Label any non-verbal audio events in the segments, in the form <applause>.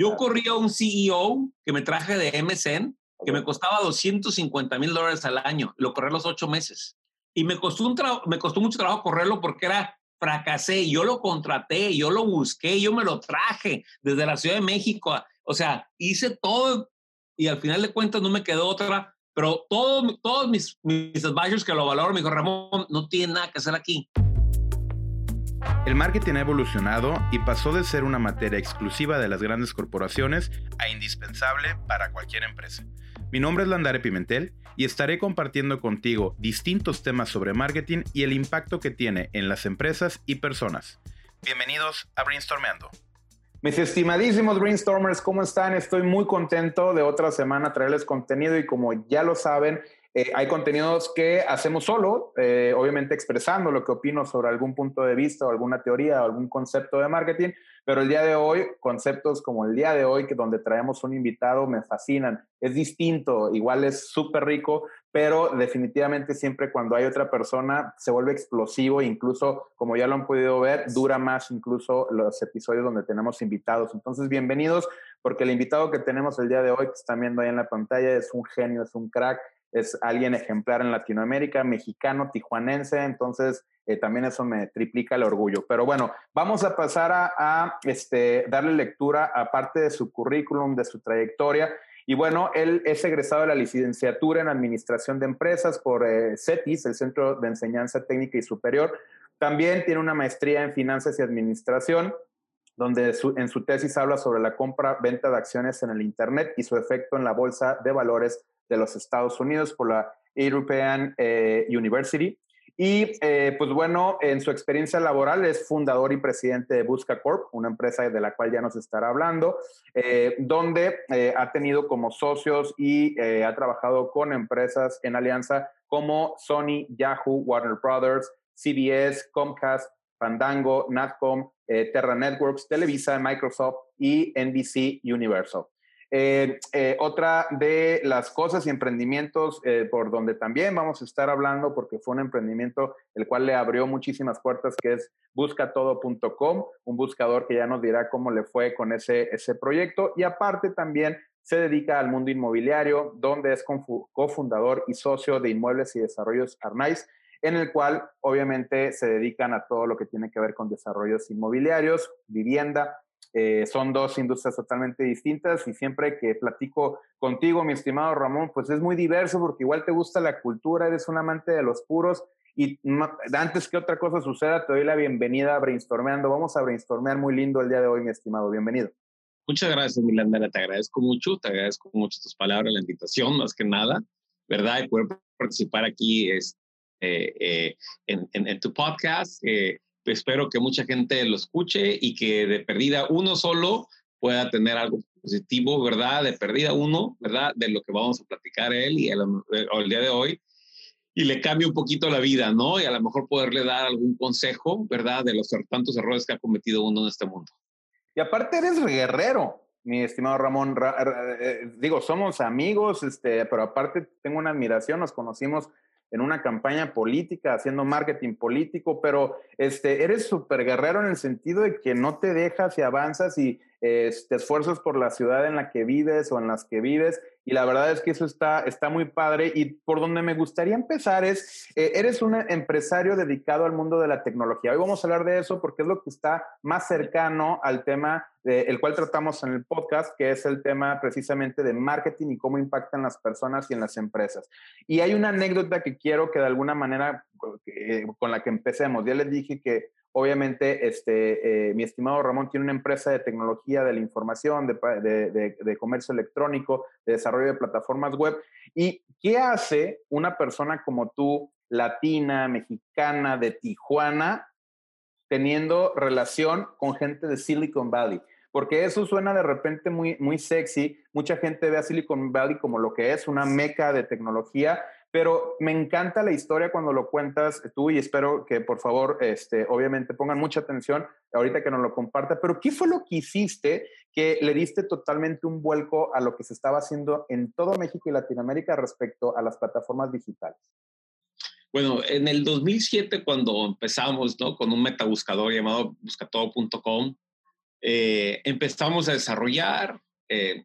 Yo corría un CEO que me traje de MSN, que me costaba 250 mil dólares al año. Lo corrí los ocho meses. Y me costó, un me costó mucho trabajo correrlo porque era fracasé. Yo lo contraté, yo lo busqué, yo me lo traje desde la Ciudad de México. O sea, hice todo y al final de cuentas no me quedó otra. Pero todos, todos mis, mis advisors que lo valoran me dijo, Ramón, no tiene nada que hacer aquí. El marketing ha evolucionado y pasó de ser una materia exclusiva de las grandes corporaciones a indispensable para cualquier empresa. Mi nombre es Landare Pimentel y estaré compartiendo contigo distintos temas sobre marketing y el impacto que tiene en las empresas y personas. Bienvenidos a Brainstormeando. Mis estimadísimos brainstormers, ¿cómo están? Estoy muy contento de otra semana traerles contenido y como ya lo saben, eh, hay contenidos que hacemos solo, eh, obviamente expresando lo que opino sobre algún punto de vista o alguna teoría o algún concepto de marketing, pero el día de hoy, conceptos como el día de hoy, que donde traemos un invitado, me fascinan. Es distinto, igual es súper rico, pero definitivamente siempre cuando hay otra persona se vuelve explosivo, incluso como ya lo han podido ver, dura más incluso los episodios donde tenemos invitados. Entonces, bienvenidos, porque el invitado que tenemos el día de hoy, que están viendo ahí en la pantalla, es un genio, es un crack es alguien ejemplar en Latinoamérica, mexicano, tijuanense, entonces eh, también eso me triplica el orgullo. Pero bueno, vamos a pasar a, este, darle lectura a parte de su currículum, de su trayectoria. Y bueno, él es egresado de la licenciatura en Administración de Empresas por eh, CETIS, el Centro de Enseñanza Técnica y Superior. También tiene una maestría en Finanzas y Administración, donde en su tesis habla sobre la compra-venta de acciones en el Internet y su efecto en la bolsa de valores de los Estados Unidos por la European eh, University. Y eh, pues bueno, en su experiencia laboral es fundador y presidente de Busca Corp, una empresa de la cual ya nos estará hablando, eh, donde ha tenido como socios y ha trabajado con empresas en alianza como Sony, Yahoo, Warner Brothers, CBS, Comcast, Fandango, Natcom, Terra Networks, Televisa, Microsoft y NBC Universal. Eh, eh, otra de las cosas y emprendimientos eh, por donde también vamos a estar hablando, porque fue un emprendimiento el cual le abrió muchísimas puertas, que es buscatodo.com, un buscador que ya nos dirá cómo le fue con ese, ese proyecto. Y aparte también se dedica al mundo inmobiliario, donde es cofundador y socio de Inmuebles y Desarrollos Arnaiz, en el cual obviamente se dedican a todo lo que tiene que ver con desarrollos inmobiliarios, vivienda, eh, son dos industrias totalmente distintas y siempre que platico contigo, mi estimado Ramón, pues es muy diverso porque igual te gusta la cultura, eres un amante de los puros y antes que otra cosa suceda, te doy la bienvenida a Brainstormeando. Vamos a brainstormear muy lindo el día de hoy, mi estimado. Bienvenido. Muchas gracias, Milandera. Te agradezco mucho, te agradezco mucho tus palabras, la invitación, más que nada, ¿verdad? Y poder participar aquí es, eh, eh, en, en, tu podcast espero que mucha gente lo escuche y que de perdida uno solo pueda tener algo positivo, ¿verdad? De perdida uno, ¿verdad? De lo que vamos a platicar él y el, el día de hoy. Y le cambie un poquito la vida, ¿no? Y a lo mejor poderle dar algún consejo, ¿verdad? De los tantos errores que ha cometido uno en este mundo. Y aparte eres guerrero, mi estimado Ramón. Eh, digo, somos amigos, este, pero aparte tengo una admiración, nos conocimos en una campaña política, haciendo marketing político, pero este, eres súper guerrero en el sentido de que no te dejas y avanzas y eh, te esfuerzas por la ciudad en la que vives o en las que vives. Y la verdad es que eso está, está muy padre. Y por donde me gustaría empezar es, eh, eres un empresario dedicado al mundo de la tecnología. Hoy vamos a hablar de eso porque es lo que está más cercano al tema el cual tratamos en el podcast, que es el tema precisamente de marketing y cómo impactan las personas y en las empresas. Y hay una anécdota que quiero que de alguna manera eh, con la que empecemos. Ya les dije que obviamente este, eh, mi estimado Ramón tiene una empresa de tecnología de la información, de, de comercio electrónico, de desarrollo de plataformas web. ¿Y qué hace una persona como tú, latina, mexicana, de Tijuana, teniendo relación con gente de Silicon Valley? porque eso suena de repente muy, muy sexy. Mucha gente ve a Silicon Valley como lo que es, una meca de tecnología, pero me encanta la historia cuando lo cuentas tú y espero que por favor, este, obviamente pongan mucha atención ahorita que nos lo comparta, pero ¿qué fue lo que hiciste que le diste totalmente un vuelco a lo que se estaba haciendo en todo México y Latinoamérica respecto a las plataformas digitales? Bueno, en el 2007 cuando empezamos ¿no? con un metabuscador llamado buscatodo.com, eh, empezamos a desarrollar. Eh,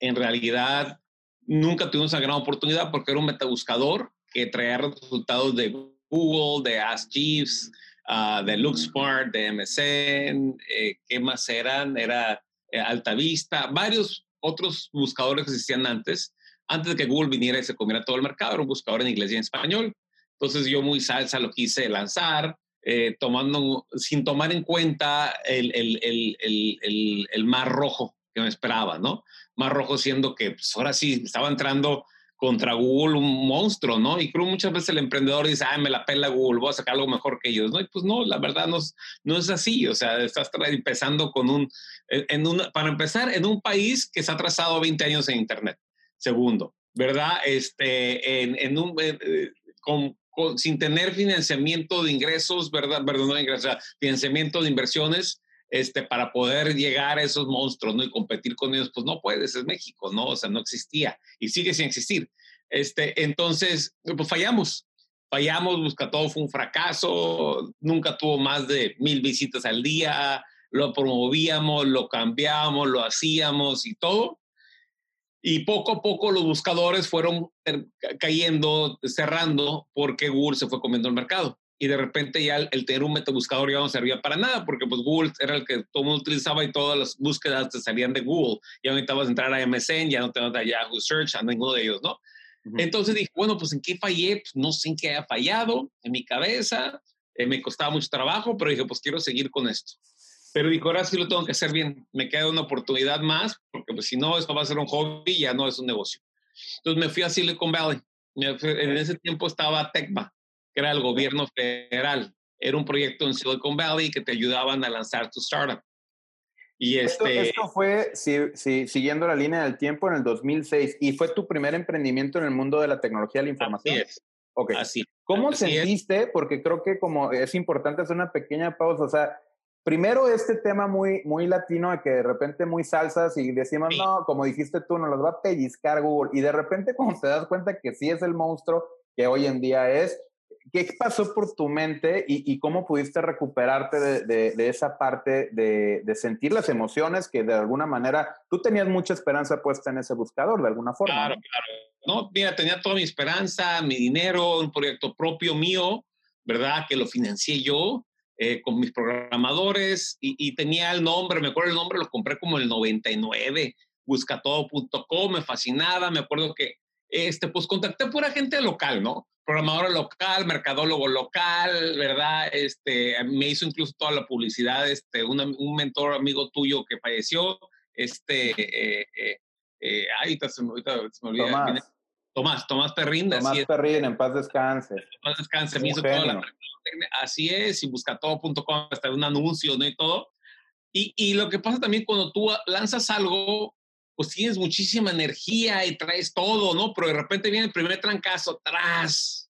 en realidad, nunca tuvimos una gran oportunidad porque era un metabuscador que traía resultados de Google, de Ask Jeeves, uh, de LookSmart, de MSN, eh, ¿qué más eran? Era Altavista, varios otros buscadores que existían antes, antes de que Google viniera y se comiera todo el mercado, era un buscador en inglés y en español. Entonces yo muy salsa lo quise lanzar, eh, tomando, sin tomar en cuenta el, el, el, el, mar rojo que me esperaba, ¿no? Mar rojo siendo que pues, ahora sí estaba entrando contra Google un monstruo, ¿no? Y creo muchas veces el emprendedor dice, ay, me la pela Google, voy a sacar algo mejor que ellos, ¿no? Y pues no, la verdad no, no es así, o sea, estás empezando con un, en un, para empezar, en un país que se ha trazado 20 años en Internet. Segundo, ¿verdad? Este, en, un, eh, con, sin tener financiamiento de ingresos, ¿verdad? Perdón, no ingresos, financiamiento de inversiones, este, para poder llegar a esos monstruos, ¿no? Y competir con ellos, pues no puedes, es México, ¿no? O sea, no existía y sigue sin existir. Este, entonces, pues fallamos, fallamos, Busca Todo fue un fracaso, nunca tuvo más de mil visitas al día, lo promovíamos, lo cambiábamos, lo hacíamos y todo, y poco a poco los buscadores fueron cayendo, cerrando, porque Google se fue comiendo el mercado. Y de repente ya el, tener un metabuscador ya no servía para nada, porque pues Google era el que todo el mundo utilizaba y todas las búsquedas te salían de Google. Ya no necesitabas entrar a MSN, ya no te a Yahoo Search, a ninguno de ellos, ¿no? Entonces dije, bueno, pues ¿en qué fallé? Pues no sé en qué haya fallado, en mi cabeza, eh, me costaba mucho trabajo, pero dije, pues quiero seguir con esto. Pero dijo, ahora sí lo tengo que hacer bien. Me queda una oportunidad más, porque pues, si no, esto va a ser un hobby, ya no es un negocio. Entonces me fui a Silicon Valley. En ese tiempo estaba TECMA, que era el gobierno federal. Era un proyecto en Silicon Valley que te ayudaban a lanzar tu startup. Y este... esto, fue siguiendo la línea del tiempo en el 2006 y fue tu primer emprendimiento en el mundo de la tecnología de la información. Así es. Okay. Así. ¿Cómo sentiste? Porque creo que como es importante hacer una pequeña pausa, o sea, primero este tema muy, muy latino de que de repente muy salsas y decimos, no, como dijiste tú, nos los va a pellizcar Google. Y de repente cuando te das cuenta que sí es el monstruo que hoy en día es, ¿qué pasó por tu mente y, cómo pudiste recuperarte de, esa parte de, de, sentir las emociones que de alguna manera tú tenías mucha esperanza puesta en ese buscador, de alguna forma? Claro, claro. No, mira, tenía toda mi esperanza, mi dinero, un proyecto propio mío, ¿verdad? Que lo financié yo eh, con mis programadores y, tenía el nombre, me acuerdo el nombre, lo compré como el 99, buscatodo.com, me fascinaba, me acuerdo que, este, pues contacté pura gente local, ¿no? Programador local, mercadólogo local, ¿verdad? Este, me hizo incluso toda la publicidad, este, un mentor amigo tuyo que falleció, este, eh, eh, eh ahorita, se me, olvida. Tomás. Tomás, Tomás Perrín. Tomás Perrín, en paz descanse. En paz descanse, me hizo toda la así es, y buscatodo.com, hasta un anuncio, ¿no? Y todo. Y, y, lo que pasa también cuando tú lanzas algo, pues tienes muchísima energía y traes todo, ¿no? Pero de repente viene el primer trancazo atrás.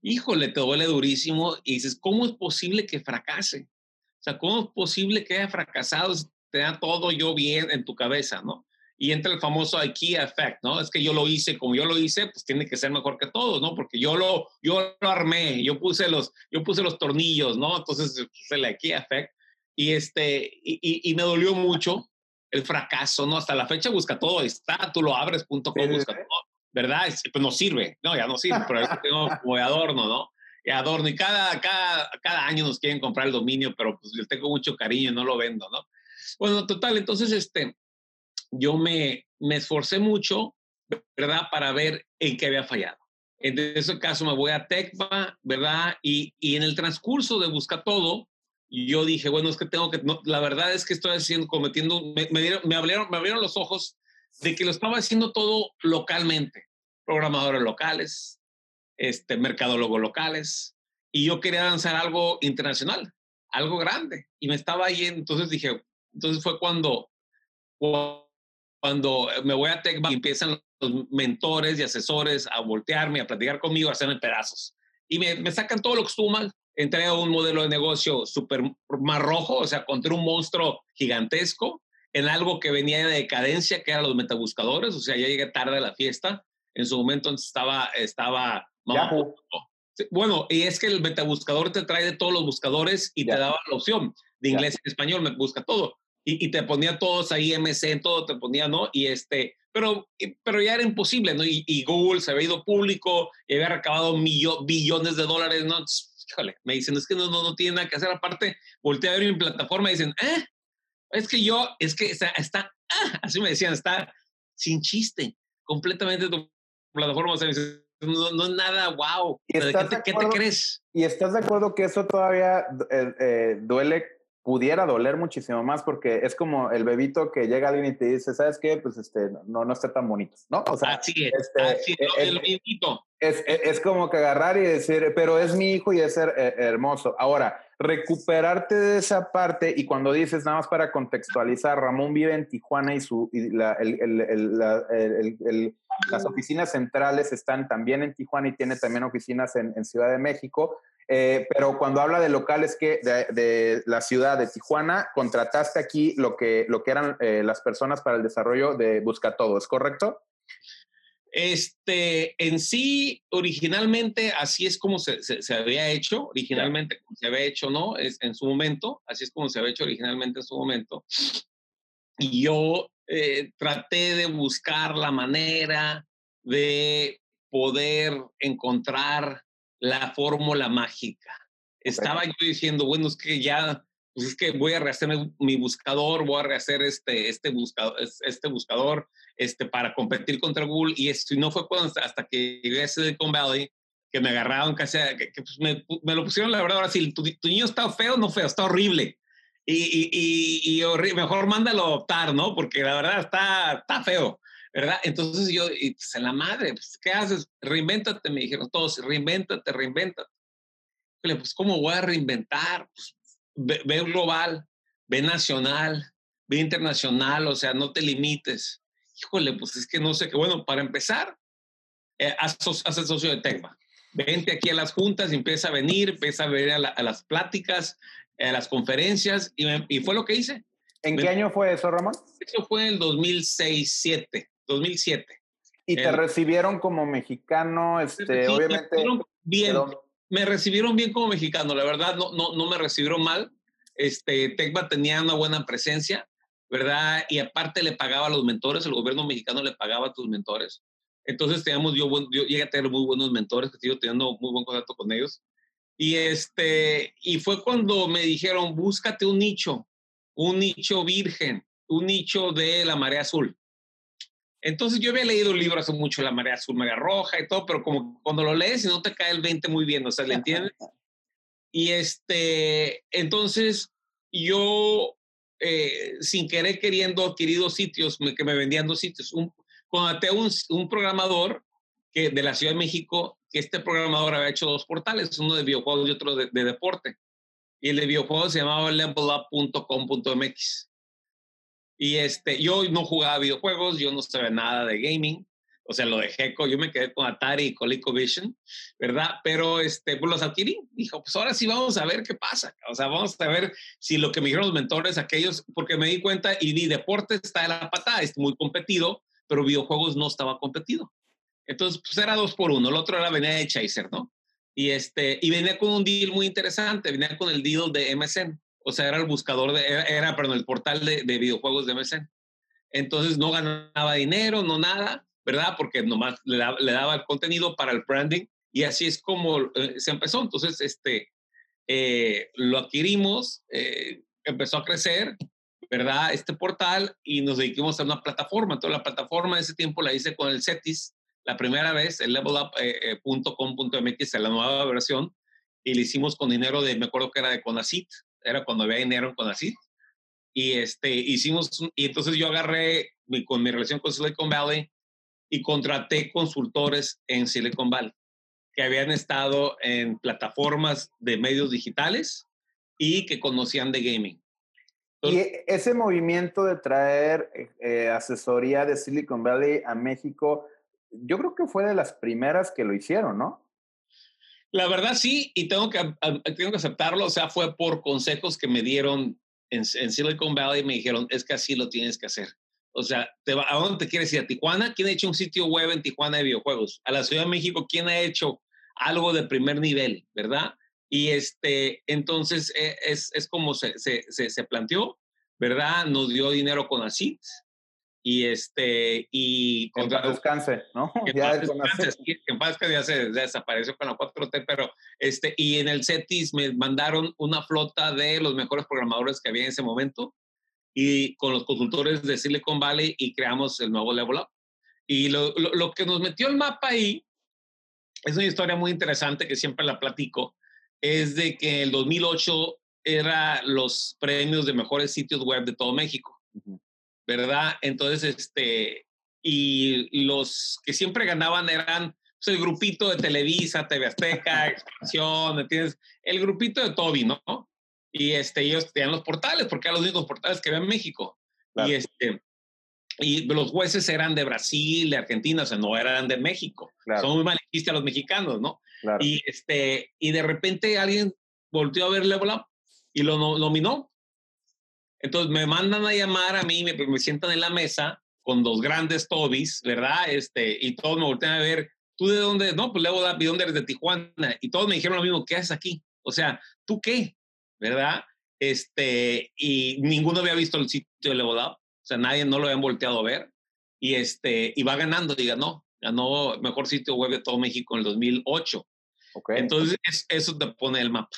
Híjole, te duele durísimo y dices, ¿cómo es posible que fracase? O sea, ¿cómo es posible que haya fracasado? Te da todo yo bien en tu cabeza, ¿no? y entra el famoso IKEA effect, ¿no? Es que yo lo hice como yo lo hice, pues tiene que ser mejor que todos, ¿no? Porque yo lo, yo lo armé, yo puse los, yo puse los tornillos, ¿no? Entonces, es el IKEA effect. Y, este, y, y, me dolió mucho el fracaso, ¿no? Hasta la fecha busca todo, está, tú lo abres, punto com, busca todo, ¿verdad? Pues no sirve, no, ya no sirve, pero es tengo <laughs> como de adorno, ¿no? De adorno. Y cada, cada, cada año nos quieren comprar el dominio, pero pues yo tengo mucho cariño, no lo vendo, ¿no? Bueno, total, entonces, este, yo me, me esforcé mucho, ¿verdad? Para ver en qué había fallado. En ese caso me voy a Tecma, ¿verdad? Y, y en el transcurso de buscar todo, yo dije, bueno, es que tengo que, la verdad es que estoy haciendo, cometiendo, me, me, me, abrieron, me abrieron los ojos de que lo estaba haciendo todo localmente. Programadores locales, este, mercadólogos locales, y yo quería lanzar algo internacional, algo grande. Y me estaba ahí, entonces dije, entonces fue cuando, cuando me voy a TechBank empiezan los mentores y asesores a voltearme, a platicar conmigo, a hacerme pedazos. Y me, me sacan todo lo que suman. Entré a un modelo de negocio súper más rojo, o sea, contra un monstruo gigantesco, en algo que venía de decadencia, que eran los metabuscadores, o sea, ya llegué tarde a la fiesta. En su momento estaba, estaba bueno, y es que el metabuscador te trae de todos los buscadores y te daba la opción de inglés y español, me busca todo. y, te ponía todos ahí MC, todo te ponía, ¿no? Y este, pero, pero ya era imposible, ¿no? Y, Google se había ido público y había recabado billones de dólares, ¿no? Híjole, me dicen, es que no, no, no tiene nada que hacer. Aparte, volteé a ver mi plataforma y dicen, eh, es que yo, es que está, está ah", así me decían, está sin chiste, completamente tu plataforma. O sea, no, no es nada, wow. ¿Qué, te, crees? ¿Y estás de acuerdo que eso todavía eh, eh, duele pudiera doler muchísimo más porque es como el bebito que llega alguien y te dice, ¿sabes qué? Pues este, no, no está tan bonito, ¿no? O sea, así es, este, así es, es, el bebito. Es, es, como que agarrar y decir, pero es mi hijo y es hermoso. Ahora, recuperarte de esa parte y cuando dices, nada más para contextualizar, Ramón vive en Tijuana y, su, y la, el, el, las oficinas centrales están también en Tijuana y tiene también oficinas en, en Ciudad de México. Eh, pero cuando habla de locales que de, la ciudad de Tijuana, contrataste aquí lo que, lo que eran eh, las personas para el desarrollo de Busca Todo, ¿es correcto? Este, en sí, originalmente así es como se, se, había hecho, originalmente como se había hecho, ¿no? Es, en su momento, así es como se había hecho originalmente en su momento. Y yo eh, traté de buscar la manera de poder encontrar la fórmula mágica. Estaba yo diciendo, bueno, es que ya, pues es que voy a rehacer mi buscador, voy a rehacer este, este, buscador, este buscador este, para competir contra Google. Y esto no fue cuando, hasta que llegué a Silicon Valley que me agarraron casi, que, que pues me, me, lo pusieron, la verdad, ahora sí, tu, tu, niño está feo, no feo, está horrible. Y, y, y, y mejor mándalo a optar, ¿no? Porque la verdad está, está feo. ¿Verdad? Entonces yo, y pues en la madre, pues, ¿qué haces? Reinvéntate, me dijeron todos, reinvéntate, reinvéntate. Pues, ¿cómo voy a reinventar? Pues, ve, global, ve nacional, ve internacional, o sea, no te limites. Híjole, pues es que no sé qué. Bueno, para empezar, eh, haz, haz, el socio de Tecma. Vente aquí a las juntas, y empieza a venir, empieza a venir a, las pláticas, a las conferencias, y, y, fue lo que hice. ¿En qué año fue eso, Ramón? Eso fue en el 2006-2007. 2007. Y te recibieron como mexicano, este, obviamente. bien. Me recibieron bien como mexicano, la verdad, no, no, no me recibieron mal. Este, Tecma tenía una buena presencia, ¿verdad? Y aparte le pagaba a los mentores, el gobierno mexicano le pagaba a tus mentores. Entonces teníamos, yo, yo llegué a tener muy buenos mentores, que sigo teniendo muy buen contacto con ellos. Y, este, y fue cuando me dijeron, búscate un nicho, un nicho virgen, un nicho de la marea azul. Entonces yo había leído un libro hace mucho, La Marea Azul, Marea Roja y todo, pero como cuando lo lees no te cae el 20 muy bien, o sea, ¿le entiendes? Y este, entonces yo, eh, sin querer queriendo, adquirido sitios que me vendían dos sitios. Un, contraté un, un programador que, de la Ciudad de México, que este programador había hecho dos portales, uno de videojuegos y otro de, de deporte. Y el de videojuegos se llamaba levelup.com.mx. Y este, yo no jugaba videojuegos, yo no sabía nada de gaming, o sea, lo dejé, yo me quedé con Atari y ColecoVision, ¿verdad? Pero este, pues los adquirí. Dijo, pues ahora sí vamos a ver qué pasa. O sea, vamos a ver si lo que me dijeron los mentores, aquellos, porque me di cuenta y vi deporte está de la patada, es muy competido, pero videojuegos no estaba competido. Entonces, pues era dos por uno. El otro era venía de Chaser, ¿no? Y, este, y venía con un deal muy interesante, venía con el deal de MSN o sea, era el buscador, de, era, perdón, el portal de, videojuegos de MSN. Entonces no ganaba dinero, no nada, ¿verdad? Porque nomás le, daba el contenido para el branding y así es como eh, se empezó. Entonces, este, eh, lo adquirimos, eh, empezó a crecer, ¿verdad? Este portal y nos dedicamos a una plataforma. Toda la plataforma de ese tiempo la hice con el CETIS, la primera vez, el levelup.com.mx, la nueva versión, y lo hicimos con dinero de, me acuerdo que era de Conacit, era cuando había dinero con así. Y este, hicimos, y entonces yo agarré con mi relación con Silicon Valley y contraté consultores en Silicon Valley que habían estado en plataformas de medios digitales y que conocían de gaming. y ese movimiento de traer eh, asesoría de Silicon Valley a México, yo creo que fue de las primeras que lo hicieron, ¿no? La verdad sí, y tengo que, tengo que aceptarlo, o sea, fue por consejos que me dieron en, Silicon Valley, me dijeron, es que así lo tienes que hacer. O sea, ¿a dónde te quieres ir? ¿A Tijuana? ¿Quién ha hecho un sitio web en Tijuana de videojuegos? ¿A la Ciudad de México? ¿Quién ha hecho algo de primer nivel? ¿Verdad? Y este, entonces e, es, es como se, se, se, planteó, ¿verdad? Nos dio dinero con ACID y este y en paz descanse, ¿no? Que <laughs> ya en paz ya se desapareció con la 4T, pero este y en el CETIS me mandaron una flota de los mejores programadores que había en ese momento y con los consultores de Silicon Valley y creamos el nuevo Level Up. Y lo, lo, que nos metió el mapa ahí es una historia muy interesante que siempre la platico, es de que en el 2008 era los premios de mejores sitios web de todo México. ¿Verdad? Entonces, este, y los que siempre ganaban eran pues, el grupito de Televisa, TV Azteca, <laughs> Expansión, ¿entiendes? El grupito de Toby, ¿no? Y este, ellos tenían los portales, porque eran los únicos portales que había en México. Y este, y los jueces eran de Brasil, de Argentina, o sea, no eran de México. Son muy malicistas los mexicanos, ¿no? Y, este, y de repente alguien volteó a ver Level Up y lo nominó entonces me mandan a llamar a mí, me, me sientan en la mesa con dos grandes Tobis, ¿verdad? Este, y todos me voltean a ver, ¿tú de dónde? No, pues Levo ¿de dónde eres? De Tijuana. Y todos me dijeron lo mismo, ¿qué haces aquí? O sea, ¿tú qué? ¿Verdad? Este, y ninguno había visto el sitio de Levo O sea, nadie no lo habían volteado a ver. Y, este, y va ganando, diga, no, ganó mejor sitio web de todo México en el 2008. Okay. Entonces, eso te pone el mapa.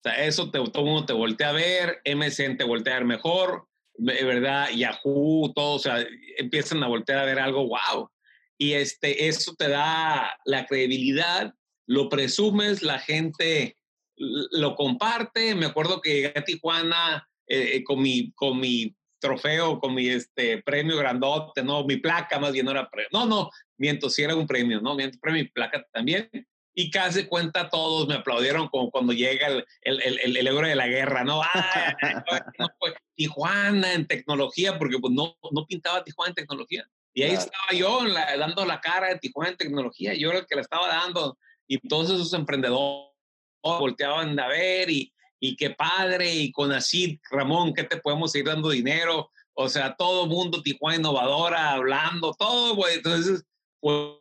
O sea, eso te, todo mundo te voltea a ver, MSN te voltea a ver mejor, ¿verdad? Yahoo, todo, o sea, empiezan a voltear a ver algo, wow. Y este, eso te da la credibilidad, lo presumes, la gente lo comparte. Me acuerdo que llegué a Tijuana eh, eh, con, mi, con mi trofeo, con mi este, premio grandote, ¿no? Mi placa más bien no era premio. No, no, miento, sí era un premio, ¿no? Miento, premio, mi placa también y casi cuenta todos me aplaudieron como cuando llega el, el, el, el euro de la guerra, ¿no? <laughs> Tijuana en tecnología, porque pues no, no pintaba Tijuana en tecnología. Y ahí estaba yo dando la cara de Tijuana en tecnología, yo era el que la estaba dando, y todos esos emprendedores volteaban a ver, y, y qué padre, y con así, Ramón, ¿qué te podemos ir dando dinero? O sea, todo mundo Tijuana innovadora, hablando, todo, güey. Entonces, pues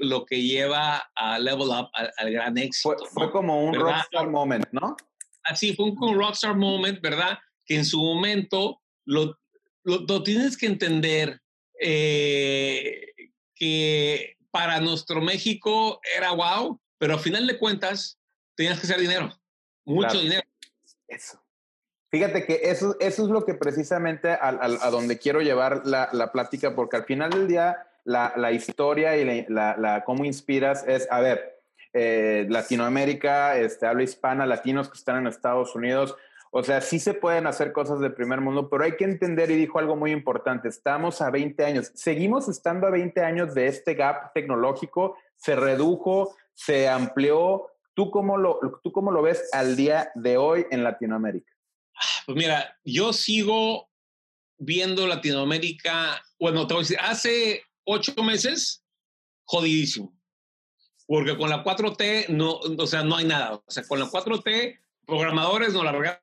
lo que lleva a Level Up al, gran éxito. Fue, como un rockstar moment, ¿no? Así, fue un, rockstar moment, ¿verdad? Que en su momento lo, lo, tienes que entender eh, que para nuestro México era wow, pero a final de cuentas tenías que hacer dinero, mucho dinero. Eso. Fíjate que eso, eso es lo que precisamente a, a, donde quiero llevar la, la, plática, porque al final del día la, historia y la, la, cómo inspiras es, a ver, eh, Latinoamérica, este, habla hispana, latinos que están en Estados Unidos, o sea, sí se pueden hacer cosas del primer mundo, pero hay que entender, y dijo algo muy importante, estamos a 20 años, seguimos estando a 20 años de este gap tecnológico, se redujo, se amplió. ¿Tú cómo lo, tú cómo lo ves al día de hoy en Latinoamérica? Pues mira, yo sigo viendo Latinoamérica, bueno, te voy a decir, hace ocho meses, jodidísimo. Porque con la 4T no, o sea, no hay nada. O sea, con la 4T, programadores nos largamos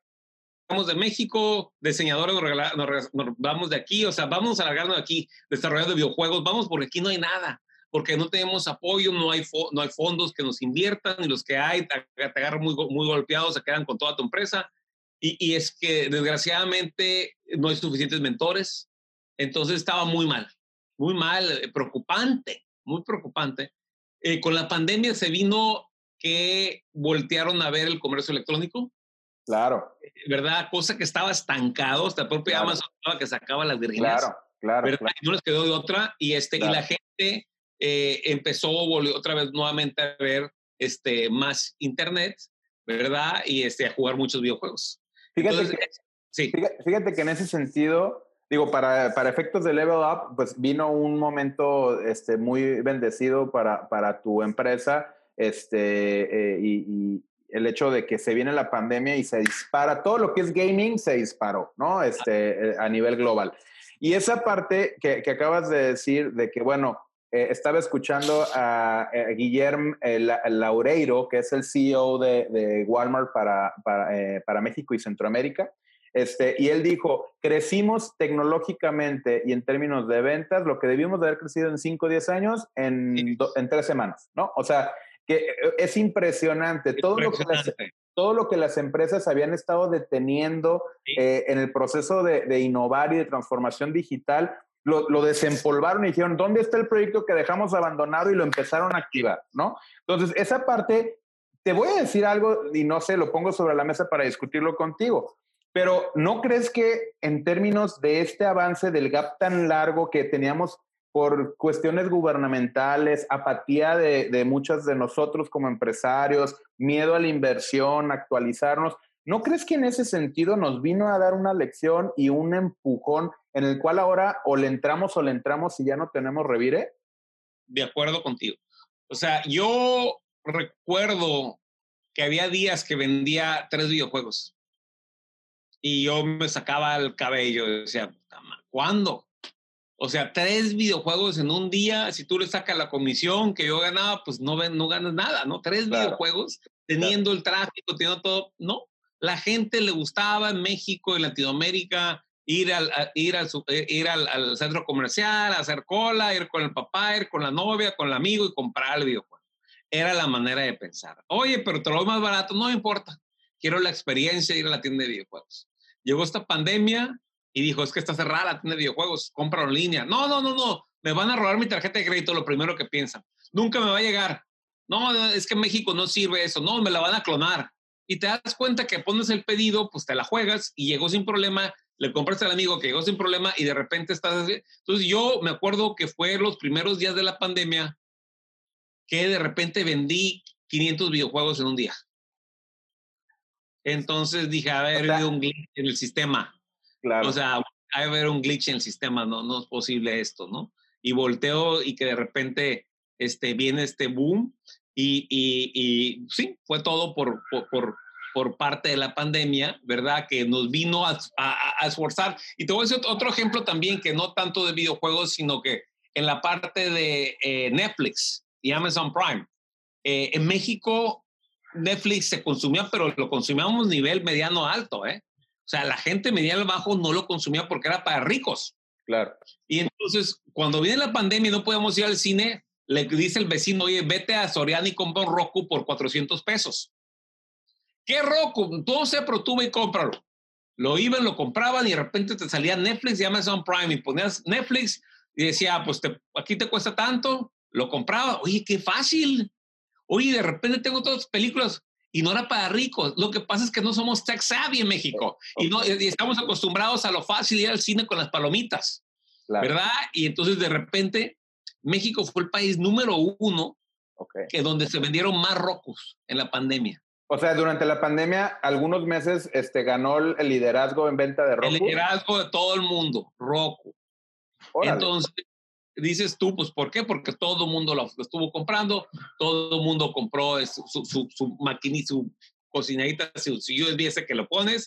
de México, diseñadores nos, nos, vamos de aquí, o sea, vamos a largarnos de aquí, desarrollando videojuegos, vamos porque aquí no hay nada, porque no tenemos apoyo, no hay, no hay fondos que nos inviertan y los que hay te, agarran muy, muy golpeados, se quedan con toda tu empresa. Y, y es que desgraciadamente no hay suficientes mentores, entonces estaba muy mal muy mal, eh, preocupante, muy preocupante. Eh, con la pandemia se vino que voltearon a ver el comercio electrónico. Claro. Eh, ¿Verdad? Cosa que estaba estancado, hasta propia Amazon que sacaba las guerrillas. Claro, claro, ¿verdad? Y no les quedó de otra. Y, este, y la gente empezó, volvió otra vez nuevamente a ver este, más internet, ¿verdad? Y este, a jugar muchos videojuegos. Fíjate, que, sí. fíjate que en ese sentido, digo, para, para, efectos de Level Up, pues vino un momento este, muy bendecido para, para tu empresa este, eh, y, el hecho de que se viene la pandemia y se dispara, todo lo que es gaming se disparó, ¿no? Este, eh, a nivel global. Y esa parte que, que acabas de decir, de que, bueno, eh, estaba escuchando a, Guillermo Laureiro, que es el CEO de, de Walmart para, para, para México y Centroamérica, este, y él dijo, crecimos tecnológicamente y en términos de ventas, lo que debimos de haber crecido en 5 o 10 años en, en tres semanas, ¿no? O sea, que eh, es impresionante. Todo, Lo que todo lo que las empresas habían estado deteniendo eh, en el proceso de, innovar y de transformación digital, lo, lo, desempolvaron y dijeron, ¿dónde está el proyecto que dejamos abandonado? Y lo empezaron a activar, ¿no? Entonces, esa parte, te voy a decir algo y no sé, lo pongo sobre la mesa para discutirlo contigo. Pero ¿no crees que en términos de este avance del gap tan largo que teníamos por cuestiones gubernamentales, apatía de, de muchos de nosotros como empresarios, miedo a la inversión, actualizarnos. ¿No crees que en ese sentido nos vino a dar una lección y un empujón en el cual ahora o le entramos o le entramos y ya no tenemos revire? De acuerdo contigo. O sea, yo recuerdo que había días que vendía tres videojuegos y yo me sacaba el cabello y decía, ¿cuándo? O sea, tres videojuegos en un día, si tú le sacas la comisión que yo ganaba, pues no, no ganas nada, ¿no? Tres videojuegos, teniendo el tráfico, teniendo todo, no. La gente le gustaba en México, en Latinoamérica, ir al, ir al, eh, ir al, centro comercial, hacer cola, ir con el papá, ir con la novia, con el amigo y comprar el videojuego. Era la manera de pensar. Oye, pero te lo más barato, no importa. Quiero la experiencia de ir a la tienda de videojuegos. Llegó esta pandemia, y dijo, es que está cerrada, tiene videojuegos, compra en línea. No, no, no, no, me van a robar mi tarjeta de crédito, lo primero que piensan. Nunca me va a llegar. No, es que México no sirve eso. No, me la van a clonar. Y te das cuenta que pones el pedido, pues te la juegas y llegó sin problema, le compraste al amigo que llegó sin problema y de repente estás... Entonces yo me acuerdo que fue los primeros días de la pandemia que de repente vendí 500 videojuegos en un día. Entonces dije, a ver, o un glitch en el sistema. O sea, hay haber un glitch en el sistema, no, no es posible esto, ¿no? Y volteo y que de repente este, viene este boom y, y, y sí, fue todo por, por, por, parte de la pandemia, ¿verdad? Que nos vino a, a, esforzar. Y te voy a decir otro ejemplo también, que no tanto de videojuegos, sino que en la parte de eh, Netflix y Amazon Prime. Eh, en México, Netflix se consumía, pero lo consumíamos a nivel mediano alto, ¿eh? O sea, la gente mediana bajo no lo consumía porque era para ricos. Claro. Y entonces, cuando viene la pandemia y no podemos ir al cine, le dice el vecino, oye, vete a Soriana y compra un Roku por 400 pesos. ¿Qué Roku? Todo sé, pero tú ve y cómpralo. Lo iban, lo compraban y de repente te salía Netflix y Amazon Prime y ponías Netflix y decía, ah, pues aquí te cuesta tanto, lo compraba. Oye, qué fácil. Oye, de repente tengo todas las películas y no era para ricos. Lo que pasa es que no somos tech savvy en México y, no, estamos acostumbrados a lo fácil ir al cine con las palomitas, ¿verdad? Y entonces de repente México fue el país número uno que donde se vendieron más rocos en la pandemia. O sea, durante la pandemia, algunos meses este, ganó el liderazgo en venta de Roku. El liderazgo de todo el mundo, Roku. Entonces, dices tú, pues ¿por qué? Porque todo el mundo lo, estuvo comprando, todo el mundo compró su, su, su, maquinita, su cocinadita, su, su USB ese que lo pones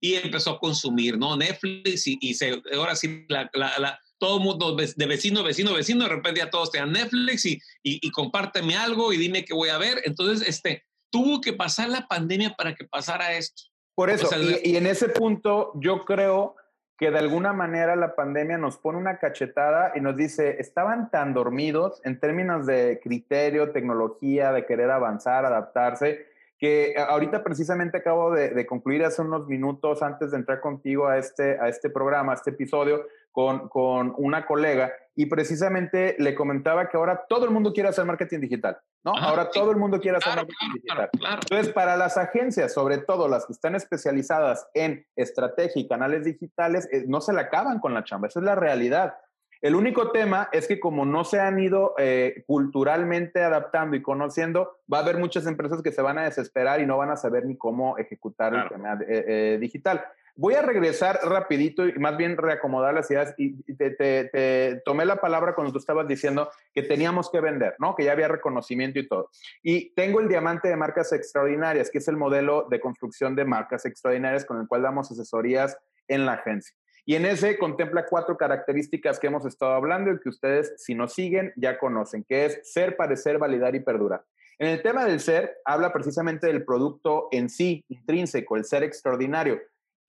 y empezó a consumir, ¿no? Netflix y, y se, ahora sí, la, la, todo el mundo de vecino, vecino, vecino, de repente ya todos tenían Netflix y, y, y, compárteme algo y dime qué voy a ver. Entonces, este, tuvo que pasar la pandemia para que pasara esto. Por eso, y, y en ese punto yo creo que de alguna manera la pandemia nos pone una cachetada y nos dice, estaban tan dormidos en términos de criterio, tecnología, de querer avanzar, adaptarse, que ahorita precisamente acabo de, concluir hace unos minutos antes de entrar contigo a este, a este programa, a este episodio, con, con una colega y precisamente le comentaba que ahora todo el mundo quiere hacer marketing digital, ¿no? ahora todo el mundo quiere hacer marketing digital. Entonces, para las agencias, sobre todo las que están especializadas en estrategia y canales digitales, eh, no se la acaban con la chamba, esa es la realidad. El único tema es que como no se han ido eh, culturalmente adaptando y conociendo, va a haber muchas empresas que se van a desesperar y no van a saber ni cómo ejecutar el tema eh, digital. Voy a regresar rapidito y más bien reacomodar las ideas y te, tomé la palabra cuando tú estabas diciendo que teníamos que vender, ¿no? Que ya había reconocimiento y todo. Y tengo el diamante de marcas extraordinarias, que es el modelo de construcción de marcas extraordinarias con el cual damos asesorías en la agencia. Y en ese contempla cuatro características que hemos estado hablando y que ustedes, si nos siguen, ya conocen, que es ser, parecer, validar y perdurar. En el tema del ser, habla precisamente del producto en sí, intrínseco, el ser extraordinario.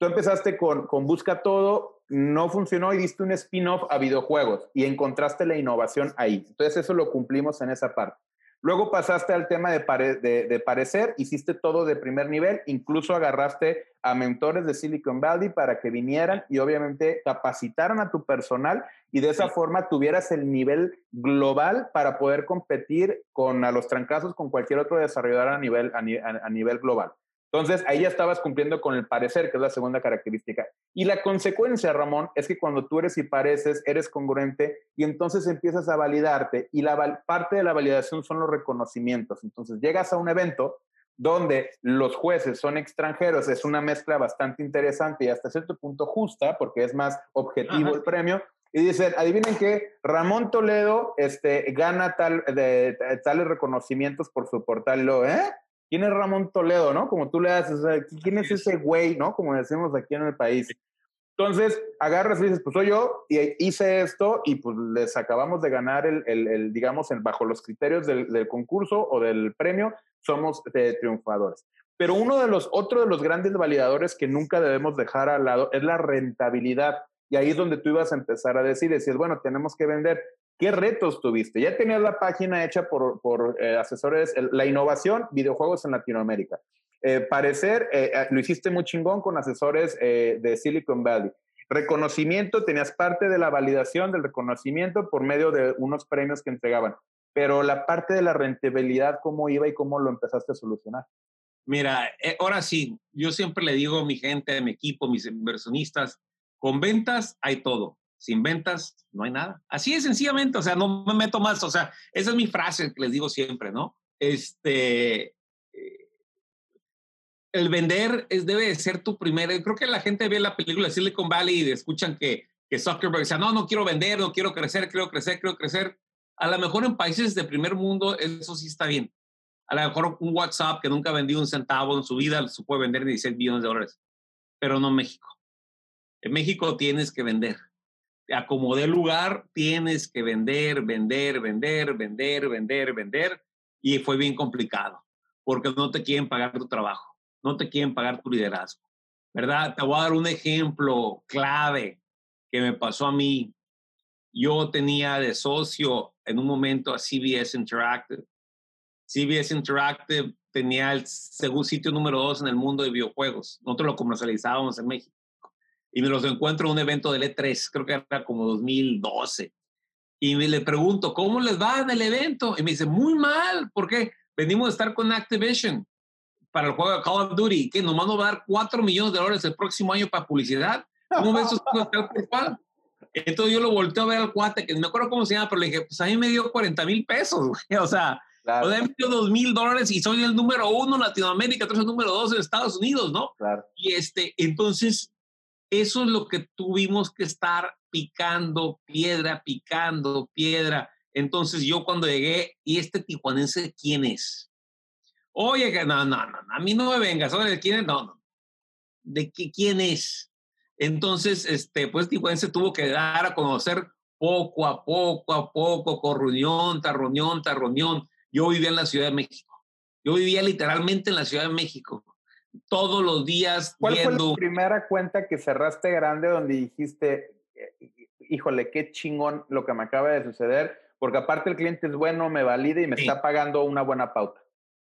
Tú empezaste con, con Busca Todo, no funcionó y diste un spin-off a videojuegos y encontraste la innovación ahí. Entonces eso lo cumplimos en esa parte. Luego pasaste al tema de, de, parecer, hiciste todo de primer nivel, incluso agarraste a mentores de Silicon Valley para que vinieran y obviamente capacitaran a tu personal y de esa forma tuvieras el nivel global para poder competir con a los trancazos con cualquier otro desarrollador a nivel, a nivel global. Entonces, ahí ya estabas cumpliendo con el parecer, que es la segunda característica. Y la consecuencia, Ramón, es que cuando tú eres y pareces, eres congruente y entonces empiezas a validarte y la parte de la validación son los reconocimientos. Entonces, llegas a un evento donde los jueces son extranjeros, es una mezcla bastante interesante y hasta cierto punto justa, porque es más objetivo el premio, y dicen, adivinen qué, Ramón Toledo este, gana tal, de, tales reconocimientos por su portal. ¿eh? ¿Quién es Ramón Toledo, no? Como tú le haces, ¿quién es ese güey, no? Como decimos aquí en el país. Entonces, agarras y dices, pues soy yo, y hice esto, y pues les acabamos de ganar el, el, digamos, el, bajo los criterios del, del, concurso o del premio, somos de triunfadores. Pero uno de los, otro de los grandes validadores que nunca debemos dejar al lado es la rentabilidad. Y ahí es donde tú ibas a empezar a decir, decir, bueno, tenemos que vender. ¿Qué retos tuviste? Ya tenías la página hecha por, por eh, asesores, la innovación, videojuegos en Latinoamérica. Eh, parecer, eh, lo hiciste muy chingón con asesores de Silicon Valley. Reconocimiento, tenías parte de la validación del reconocimiento por medio de unos premios que entregaban. Pero la parte de la rentabilidad, ¿cómo iba y cómo lo empezaste a solucionar? Mira, ahora sí, yo siempre le digo a mi gente, a mi equipo, mis inversionistas, con ventas hay todo. Sin ventas no hay nada. Así es sencillamente, o sea, no me meto más. O sea, esa es mi frase que les digo siempre, ¿no? Este, eh, el vender es, debe de ser tu primera. Creo que la gente ve la película Silicon Valley y escuchan que, que Zuckerberg dice, no, no quiero vender, no quiero crecer, quiero crecer, quiero crecer. A lo mejor en países de primer mundo eso sí está bien. A lo mejor un WhatsApp que nunca ha vendido un centavo en su vida se puede vender 16 billones de dólares, pero no México. En México tienes que vender. A como de lugar, tienes que vender, vender, vender, vender, vender, vender. Y fue bien complicado, porque no te quieren pagar tu trabajo, no te quieren pagar tu liderazgo. ¿Verdad? Te voy a dar un ejemplo clave que me pasó a mí. Yo tenía de socio en un momento a CBS Interactive. CBS Interactive tenía el segundo sitio número dos en el mundo de videojuegos. Nosotros lo comercializábamos en México y me los encuentro en un evento del E3, creo que era como 2012. Y me le pregunto, ¿cómo les va en el evento? Y me dice, muy mal, porque venimos a estar con Activision para el juego de Call of Duty, que nomás nos va a dar 4 millones de dólares el próximo año para publicidad. ¿Cómo ves eso tal Entonces yo lo volteo a ver al cuate, que no me acuerdo cómo se llama, pero le dije, pues a mí me dio 40 mil pesos, <laughs> O sea, Claro. O sea, me dio dos mil dólares y soy el número uno en Latinoamérica, eres el número dos en Estados Unidos, ¿no? Claro. Y este, entonces eso es lo que tuvimos que estar picando piedra, picando piedra. Entonces yo cuando llegué, ¿y este tijuanense quién es? Oye, no, no, no, a mí no me vengas, ¿de quién es? No, no. ¿De qué, quién es? Entonces, este, pues tijuanense tuvo que dar a conocer poco a poco, a poco, con reunión tras reunión tras reunión. Yo vivía en la Ciudad de México. Yo vivía literalmente en la Ciudad de México todos los días ¿Cuál fue la primera cuenta que cerraste grande donde dijiste, eh, híjole, qué chingón lo que me acaba de suceder? Porque aparte el cliente es bueno, me valida y me está pagando una buena pauta.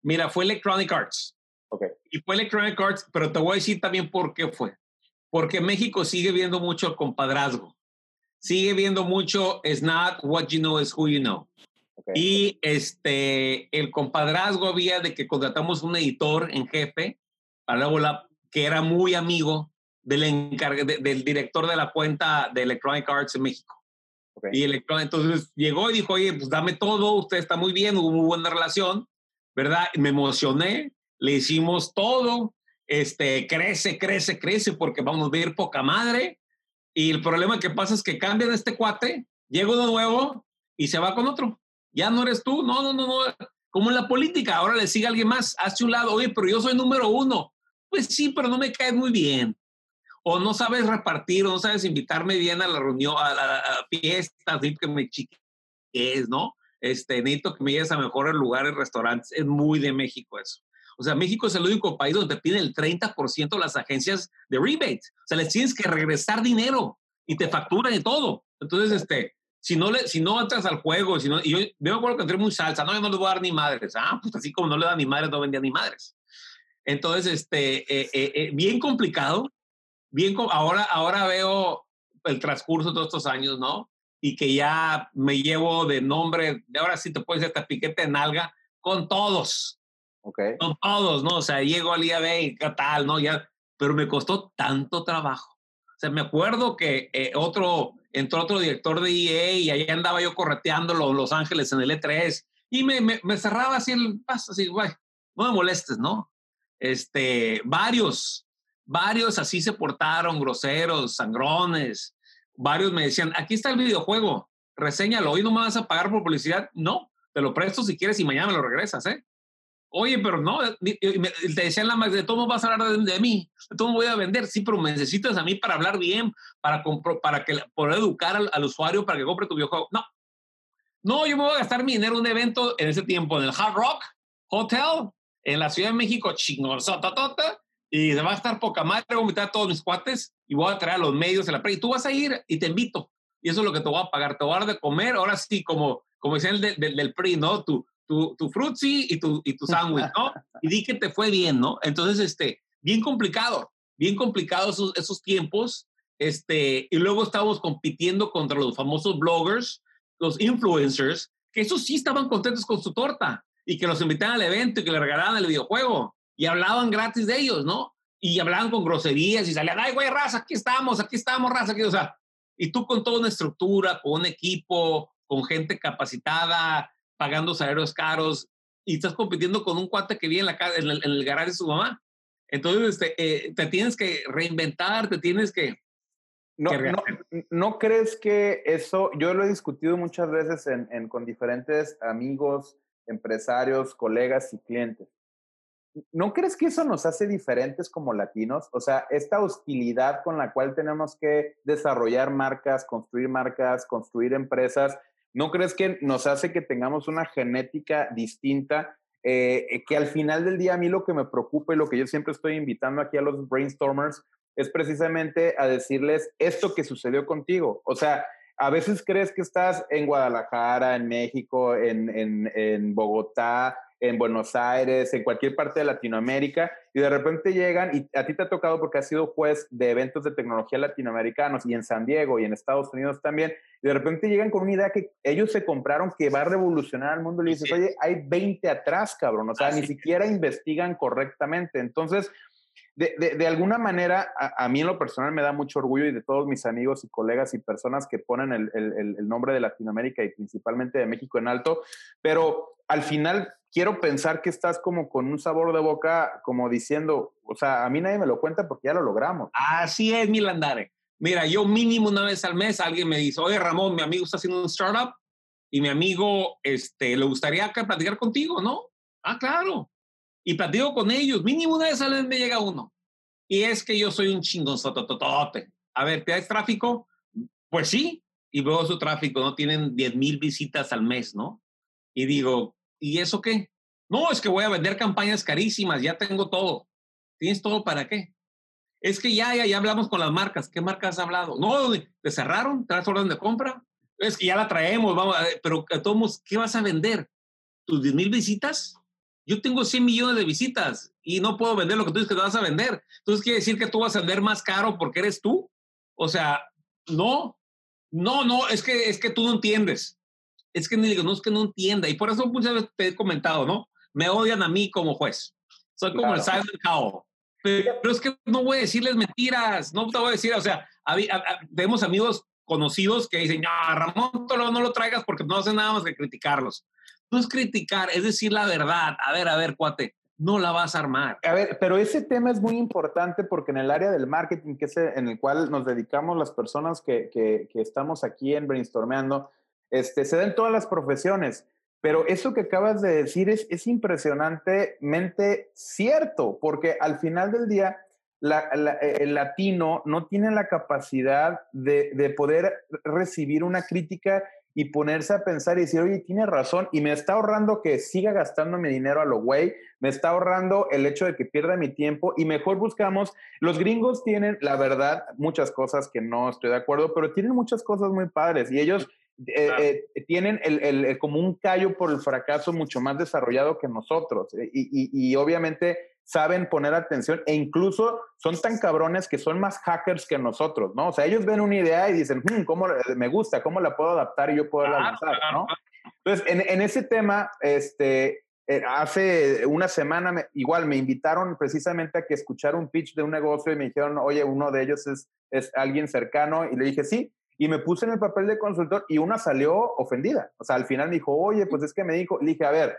Mira, fue Electronic Arts. Ok. Y fue Electronic Arts, pero te voy a decir también por qué fue. Porque México sigue viendo mucho el compadrazgo. Sigue viendo mucho, it's not what you know, is who you know. Y este, el compadrazgo había de que contratamos un editor en jefe para que era muy amigo del, del director de la cuenta de Electronic Arts en México. Y Electronic, entonces llegó y dijo, oye, pues dame todo, usted está muy bien, hubo muy buena relación, ¿verdad? me emocioné, le hicimos todo, este, crece, crece, crece, porque vamos a ver poca madre. Y el problema que pasa es que cambian este cuate, llega uno nuevo y se va con otro. Ya no eres tú, no, no, no, no. Como en la política, ahora le sigue alguien más, hace un lado, oye, pero yo soy número uno. Pues sí, pero no me caes muy bien. O no sabes repartir, o no sabes invitarme bien a la reunión, a la fiesta, así que me chiques, ¿no? Este, necesito que me lleves a mejores lugares, restaurantes. Es muy de México eso. O sea, México es el único país donde piden el 30% las agencias de rebate. O sea, les tienes que regresar dinero y te facturan y todo. Entonces, este, si no, le, si no entras al juego, si no, y yo, me acuerdo que entré muy salsa, no, yo no le voy a dar ni madres. Ah, pues así como no le da ni madres, no vendía ni madres. Entonces, este, eh, eh, eh, bien complicado, bien, ahora, ahora veo el transcurso de todos estos años, ¿no? Y que ya me llevo de nombre, de ahora sí te puedes hacer piquete en nalga con todos. Okay. Con todos, ¿no? O sea, llego al IAB y tal, ¿no? Ya, pero me costó tanto trabajo. O sea, me acuerdo que otro, entró otro director de EA y ahí andaba yo correteando los Los Ángeles en el E3 y me, me, cerraba así el paso, así, güey, no me molestes, ¿no? Este, varios, varios así se portaron, groseros, sangrones. Varios me decían, aquí está el videojuego, reséñalo, hoy no me vas a pagar por publicidad. No, te lo presto si quieres y mañana me lo regresas, ¿eh? Oye, pero no, te decían la más de todo vas a hablar de, mí, de todo voy a vender, sí, pero me necesitas a mí para hablar bien, para, para que, poder educar al, usuario para que compre tu videojuego. No, no, yo me voy a gastar mi dinero en un evento en ese tiempo, en el Hard Rock Hotel, en la Ciudad de México, chingón, y se va a estar poca madre, voy a invitar a todos mis cuates y voy a traer a los medios en la pre y tú vas a ir y te invito. Y eso es lo que te voy a pagar, te voy a dar de comer, ahora sí, como, como decían el del PRI, ¿no? Tu, tu, tu frutzi y tu, y tu sándwich, ¿no? <laughs> Y di que te fue bien, ¿no? Entonces, este, bien complicado, bien complicado esos, esos tiempos, este, y luego estábamos compitiendo contra los famosos bloggers, los influencers, que esos sí estaban contentos con su torta y que los invitaban al evento y que le regalaban el videojuego y hablaban gratis de ellos, ¿no? Y hablaban con groserías y salían, ay, güey, raza, aquí estamos, aquí estamos, raza, aquí, o sea, y tú con toda una estructura, con un equipo, con gente capacitada, pagando salarios caros y estás compitiendo con un cuate que vive en, la, en, el, en el garaje de su mamá. Entonces, este, eh, te tienes que reinventar, te tienes que... No, no, no, crees que eso, yo lo he discutido muchas veces en, en, con diferentes amigos, empresarios, colegas y clientes. ¿No crees que eso nos hace diferentes como latinos? O sea, esta hostilidad con la cual tenemos que desarrollar marcas, construir marcas, construir empresas, ¿No crees que nos hace que tengamos una genética distinta? Eh, que al final del día a mí lo que me preocupa y lo que yo siempre estoy invitando aquí a los brainstormers es precisamente a decirles esto que sucedió contigo. O sea, a veces crees que estás en Guadalajara, en México, en, en, en Bogotá, en Buenos Aires, en cualquier parte de Latinoamérica, y de repente llegan, y a ti te ha tocado porque has sido juez de eventos de tecnología latinoamericanos, y en San Diego, y en Estados Unidos también, y de repente llegan con una idea que ellos se compraron que va a revolucionar al mundo, y le dices, oye, hay 20 atrás, cabrón, o sea, ni siquiera investigan correctamente. Entonces, de, de, alguna manera, a, mí en lo personal me da mucho orgullo y de todos mis amigos y colegas y personas que ponen el, el, el, nombre de Latinoamérica y principalmente de México en alto, pero al final quiero pensar que estás como con un sabor de boca, como diciendo, o sea, a mí nadie me lo cuenta porque ya lo logramos. Así es, Milandare. Mira, yo mínimo una vez al mes alguien me dice, oye Ramón, mi amigo está haciendo un startup y mi amigo este, le gustaría platicar contigo, ¿no? Ah, claro. Y platico con ellos, mínimo una vez al mes me llega uno. Y es que yo soy un sotototote. A ver, ¿te das tráfico? Pues sí. Y veo su tráfico, ¿no? Tienen 10 mil visitas al mes, ¿no? Y digo, ¿Y eso qué? No, es que voy a vender campañas carísimas, ya tengo todo. ¿Tienes todo para qué? Es que ya, ya, ya hablamos con las marcas. ¿Qué marcas has hablado? No, ¿te cerraron? ¿Traes orden de compra? Es que ya la traemos, vamos, a, pero todos, ¿qué vas a vender? ¿Tus 10 mil visitas? Yo tengo 100 millones de visitas y no puedo vender lo que tú dices que te vas a vender. Entonces, ¿quiere decir que tú vas a vender más caro porque eres tú? O sea, no, no, no, es que, es que tú no entiendes es que digo, no es que no entienda. Y por eso muchas veces te he comentado, ¿no? Me odian a mí como juez. Soy como el Silent Cow. Pero, es que no voy a decirles mentiras, no te voy a decir, o sea, tenemos amigos conocidos que dicen, no, Ramón, no, no lo traigas porque no hace nada más que criticarlos. No es criticar, es decir la verdad. A ver, a ver, cuate, no la vas a armar. A ver, pero ese tema es muy importante porque en el área del marketing, que es en el cual nos dedicamos las personas que, que, que estamos aquí en Brainstormeando, este, se da en todas las profesiones, pero eso que acabas de decir es, es impresionantemente cierto, porque al final del día eh, el latino no tiene la capacidad de, de, poder recibir una crítica y ponerse a pensar y decir, oye, tiene razón, y me está ahorrando que siga gastando mi dinero a lo güey, me está ahorrando el hecho de que pierda mi tiempo, y mejor buscamos, los gringos tienen, la verdad, muchas cosas que no estoy de acuerdo, pero tienen muchas cosas muy padres, y ellos eh, eh, tienen el, como un callo por el fracaso mucho más desarrollado que nosotros. Eh, y, obviamente saben poner atención e incluso son tan cabrones que son más hackers que nosotros, ¿no? O sea, ellos ven una idea y dicen, hmm, ¿cómo me gusta? ¿Cómo la puedo adaptar y yo puedo lanzar, ¿no? Entonces, en, ese tema, este, hace una semana igual me invitaron precisamente a que escuchara un pitch de un negocio y me dijeron, oye, uno de ellos es, es alguien cercano y le dije, sí, y me puse en el papel de consultor y una salió ofendida. O sea, al final me dijo, oye, pues es que me dijo, le dije, a ver,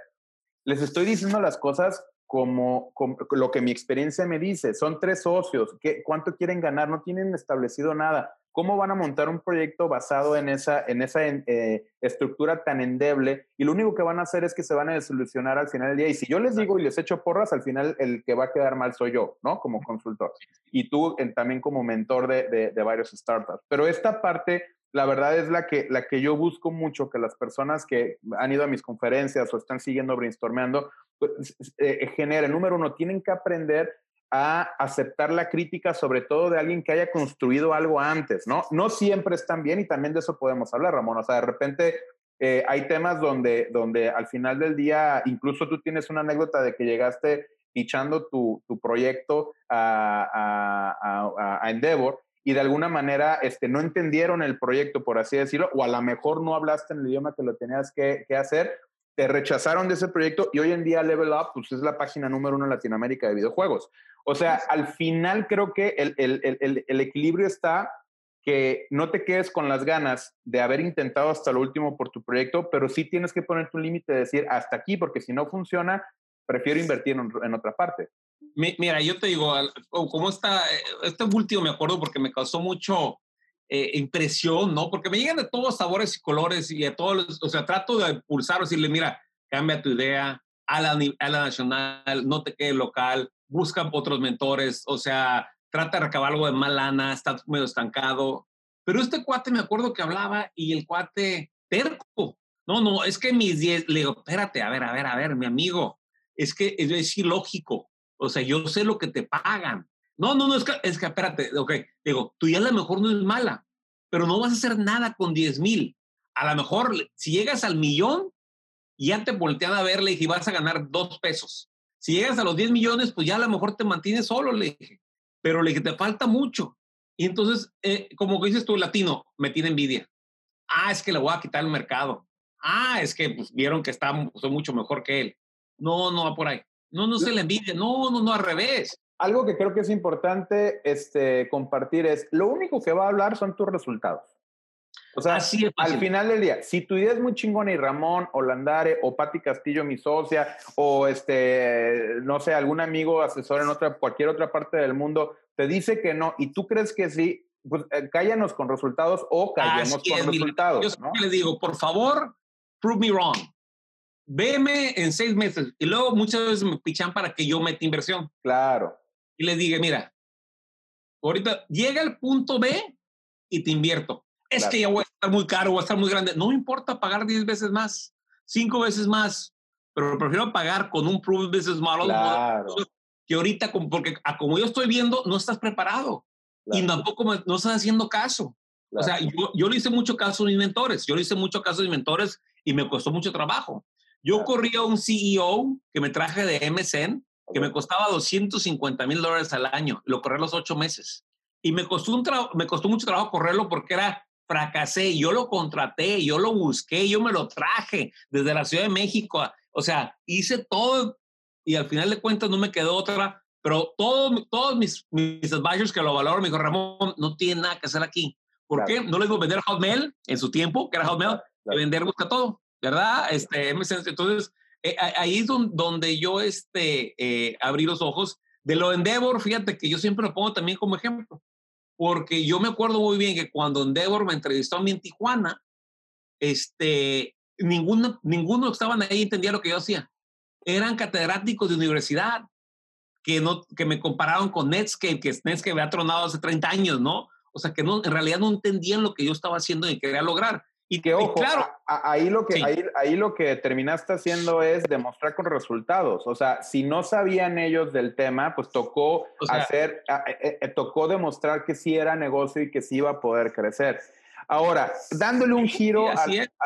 les estoy diciendo las cosas como, lo que mi experiencia me dice. Son tres socios. ¿Qué, ¿Cuánto quieren ganar? No tienen establecido nada. ¿Cómo van a montar un proyecto basado en esa, en esa eh, estructura tan endeble? Y lo único que van a hacer es que se van a desilusionar al final del día. Y si yo les digo y les echo porras, al final el que va a quedar mal soy yo, ¿no? Como consultor. Y tú también como mentor de, de, varios startups. Pero esta parte la verdad es la que, la que yo busco mucho, que las personas que han ido a mis conferencias o están siguiendo brainstormeando, eh, generen. Número uno, tienen que aprender a aceptar la crítica, sobre todo de alguien que haya construido algo antes, ¿no? No siempre están bien y también de eso podemos hablar, Ramón. O sea, de repente eh, hay temas donde, donde al final del día, incluso tú tienes una anécdota de que llegaste pichando tu, tu proyecto a, a, a, Endeavor y de alguna manera este, no entendieron el proyecto, por así decirlo, o a lo mejor no hablaste en el idioma que lo tenías que, que hacer, te rechazaron de ese proyecto y hoy en día Level Up pues, es la página número uno en Latinoamérica de videojuegos. O sea, al final creo que el, el, el, el, equilibrio está que no te quedes con las ganas de haber intentado hasta lo último por tu proyecto, pero sí tienes que poner tu límite de decir hasta aquí, porque si no funciona, prefiero invertir en, en otra parte. Mira, yo te digo, como esta, este último me acuerdo porque me causó mucho eh, impresión, ¿no? Porque me llegan de todos sabores y colores y a todos, o sea, trato de impulsar, decirle, mira, cambia tu idea, a la, a la nacional, no te quede local, buscan otros mentores, o sea, trata de recabar algo de mal lana, estás medio estancado. Pero este cuate me acuerdo que hablaba y el cuate terco. No, no, es que mis 10, le digo, espérate, a ver, a ver, a ver, mi amigo, es que es ilógico. O sea, yo sé lo que te pagan. No, no, no, es que, es que espérate, ok, digo, tu idea a lo mejor no es mala, pero no vas a hacer nada con 10 mil. A lo mejor, si llegas al millón, ya te voltean a verle y vas a ganar dos pesos. Si llegas a los 10 millones, pues ya a lo mejor te mantienes solo, le dije. Pero le dije, te falta mucho. Y entonces, eh, como dices tú, latino, me tiene envidia. Ah, es que le voy a quitar el mercado. Ah, es que pues, vieron que está soy mucho mejor que él. No, no va por ahí. No, no se le envidia. No, no, no, al revés. Algo que creo que es importante este, compartir es, lo único que va a hablar son tus resultados. O sea, al final del día, si tu idea es muy chingona y Ramón o Landare o Patti Castillo, mi socia, o este, no sé, algún amigo asesor en otra, cualquier otra parte del mundo, te dice que no y tú crees que sí, pues eh, cállanos con resultados o callemos con resultados. Yo le digo, por favor, prove me wrong. Veme en seis meses. Y luego muchas veces me pichan para que yo meta inversión. Claro. Y le diga, mira, ahorita llega el punto B y te invierto es que ya voy a estar muy caro, voy a estar muy grande. No importa pagar 10 veces más, 5 veces más, pero prefiero pagar con un Proof Business Model claro. que ahorita, porque a como yo estoy viendo, no estás preparado y tampoco no estás haciendo caso. O sea, yo, yo, le hice mucho caso a mis mentores, yo le hice mucho caso a mis mentores y me costó mucho trabajo. Yo corría un CEO que me traje de MSN, que me costaba 250 mil dólares al año, lo corrí los ocho meses. Y me costó, un me costó mucho trabajo correrlo porque era fracasé, yo lo contraté, yo lo busqué, yo me lo traje desde la Ciudad de México, o sea, hice todo y al final de cuentas no me quedó otra, pero todo, todos mis, mis advisors que lo valoran me dijo, Ramón, no tiene nada que hacer aquí. ¿Por qué? No les voy a vender Hotmail en su tiempo, que era Hotmail, claro. vender busca todo, ¿verdad? Este, entonces, eh, ahí es donde yo este, eh, abrí los ojos. De lo Endeavor, fíjate que yo siempre lo pongo también como ejemplo porque yo me acuerdo muy bien que cuando Endeavor me entrevistó a mí en Tijuana, este, ninguno, ninguno estaban ahí entendía lo que yo hacía. Eran catedráticos de universidad que, no, que me compararon con Netscape, que Netscape había tronado hace 30 años, ¿no? O sea, que no, en realidad no entendían lo que yo estaba haciendo y quería lograr. Y que ojo, claro, ahí, lo que, ahí, ahí, lo que terminaste haciendo es demostrar con resultados. O sea, si no sabían ellos del tema, pues tocó hacer, eh, eh, tocó demostrar que sí era negocio y que sí iba a poder crecer. Ahora, dándole un giro,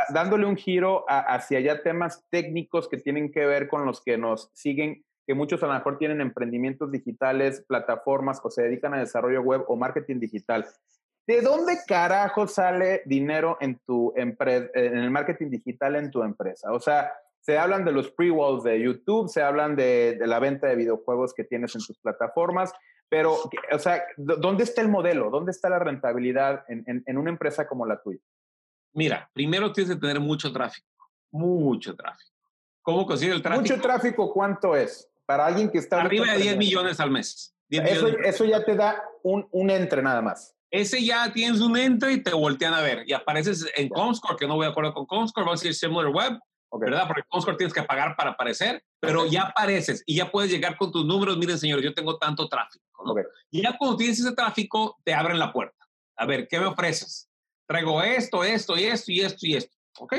dándole un giro hacia ya temas técnicos que tienen que ver con los que nos siguen, que muchos a lo mejor tienen emprendimientos digitales, plataformas o se dedican a desarrollo web o marketing digital. ¿De dónde carajo sale dinero en tu en el marketing digital en tu empresa? O sea, se hablan de los pre-walls de YouTube, se hablan de, la venta de videojuegos que tienes en tus plataformas, pero, o sea, ¿dónde está el modelo? ¿Dónde está la rentabilidad en, una empresa como la tuya? Mira, primero tienes que tener mucho tráfico, mucho tráfico. ¿Cómo consigue el tráfico? Mucho tráfico, ¿cuánto es? Para alguien que está... Arriba de 10 millones al mes. Eso, eso, ya te da un, un entre nada más ese ya tienes un enter y te voltean a ver y apareces en Comscore, que no voy de acuerdo con Comscore, va a decir Similar Web, ¿verdad? Porque Comscore tienes que pagar para aparecer, pero ya apareces y ya puedes llegar con tus números, miren señores, yo tengo tanto tráfico, Y ya cuando tienes ese tráfico, te abren la puerta. A ver, ¿qué me ofreces? Traigo esto, esto y esto y esto y esto, ¿ok?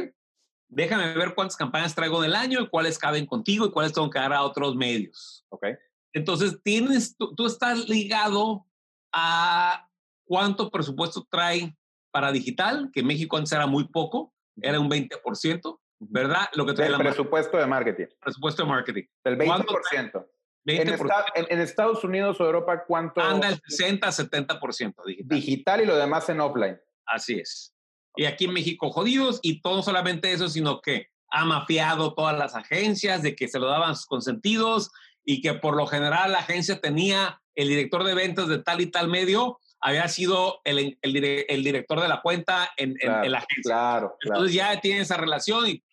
Déjame ver cuántas campañas traigo del año y cuáles caben contigo y cuáles tengo que dar a otros medios, ¿ok? Entonces, tienes, tú estás ligado a cuánto presupuesto trae para digital, que México antes era muy poco, era un 20%, ¿verdad? Lo que trae el presupuesto de marketing. Presupuesto de marketing. El 20%. 20%. En, Estados Unidos o Europa, ¿cuánto? Anda el 60, 70% digital. Digital y lo demás en offline. Así es. Y aquí en México jodidos y todo solamente eso, sino que ha mafiado todas las agencias de que se lo daban sus consentidos y que por lo general la agencia tenía el director de ventas de tal y tal medio había sido el, el, el director de la cuenta en, en, la agencia. Claro, Entonces ya tiene esa relación y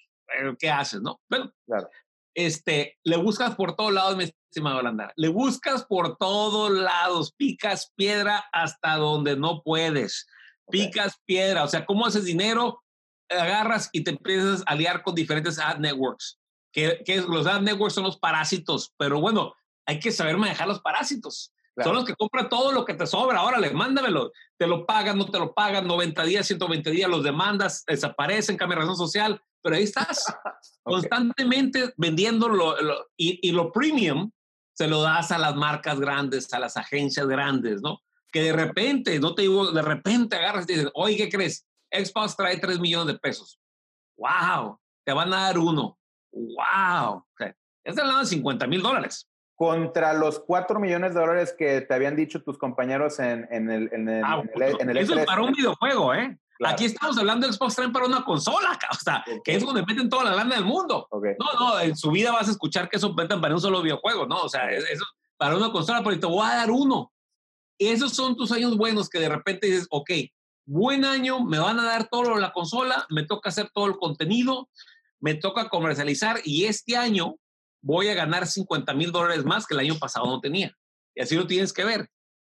¿qué haces, no? Bueno, claro. este, le buscas por todos lados, mi estimado Landar. Le buscas por todos lados, picas piedra hasta donde no puedes. Picas piedra, o sea, ¿cómo haces dinero? Agarras y te empiezas a liar con diferentes ad networks. Que, que los ad networks son los parásitos, pero bueno, hay que saber manejar los parásitos. Son los que compran todo lo que te sobra. Órale, mándamelo. Te lo pagan, no te lo pagan, 90 días, 120 días, los demandas, desaparecen, cambia razón social, pero ahí estás <laughs> constantemente vendiendo y, y, lo premium se lo das a las marcas grandes, a las agencias grandes, ¿no? Que de repente, no te digo, de repente agarras y dices, oye, ¿qué crees? Xbox trae 3 millones de pesos. ¡Wow! Te van a dar uno. ¡Wow! O sea, es de 50 mil dólares contra los 4 millones de dólares que te habían dicho tus compañeros en, en el, en el, ah, en el, Eso es para un videojuego, ¿eh? Aquí estamos hablando de Xbox Train para una consola, o sea, que es donde meten toda la lana del mundo. No, no, en su vida vas a escuchar que eso metan para un solo videojuego, ¿no? O sea, eso para una consola, pero te voy a dar uno. Esos son tus años buenos que de repente dices, ok, buen año, me van a dar todo la consola, me toca hacer todo el contenido, me toca comercializar y este año voy a ganar 50 mil dólares más que el año pasado no tenía. Y así lo tienes que ver.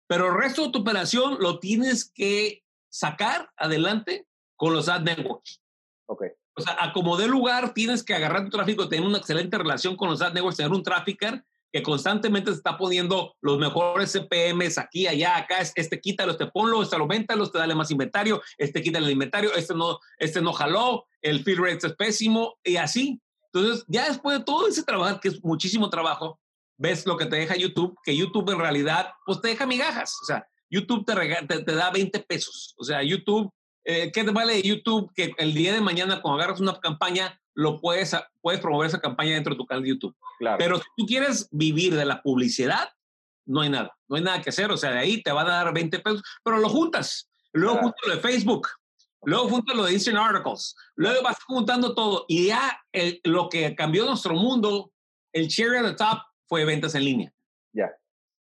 Pero el resto de tu operación lo tienes que sacar adelante con los ad networks. Ok. O sea, a como de lugar tienes que agarrar tu tráfico, tener una excelente relación con los ad networks, tener un trafficker que constantemente se está poniendo los mejores CPMs aquí, allá, acá, este quítalo, este ponlo, este lo véntalo, este dale más inventario, este quítale el inventario, este no, este no jaló, el fill rate es pésimo y así. Entonces, ya después de todo ese trabajo, que es muchísimo trabajo, ves lo que te deja YouTube, que YouTube en realidad, pues te deja migajas. O sea, YouTube te, te, da 20 pesos. O sea, YouTube, eh, ¿qué te vale YouTube que el día de mañana cuando agarras una campaña, lo puedes, puedes promover esa campaña dentro de tu canal de YouTube? Claro. Pero si tú quieres vivir de la publicidad, no hay nada. No hay nada que hacer. O sea, de ahí te van a dar 20 pesos, pero lo juntas. Luego juntas lo de Facebook, Luego junta lo de Instant Articles. Luego vas juntando todo. Y ya lo que cambió nuestro mundo, el cherry at the top, fue ventas en línea. Ya.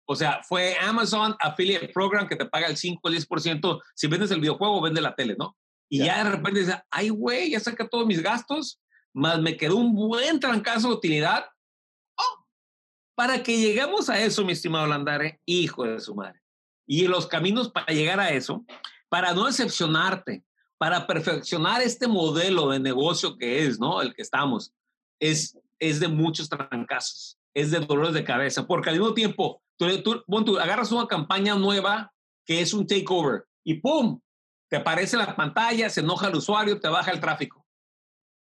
O sea, fue Amazon Affiliate Program que te paga el 5 o 10%. Si vendes el videojuego, vende la tele, ¿no? Y ya de repente dices, ay, güey, ya saca todos mis gastos, más me quedó un buen trancazo de utilidad. Oh, para que lleguemos a eso, mi estimado Landare, hijo de su madre. Y los caminos para llegar a eso, para no decepcionarte, para perfeccionar este modelo de negocio que es, ¿no? El que estamos, es, es de muchos trancazos, es de dolores de cabeza, porque al mismo tiempo, tú, tú, agarras una campaña nueva que es un takeover y ¡pum! Te aparece la pantalla, se enoja el usuario, te baja el tráfico.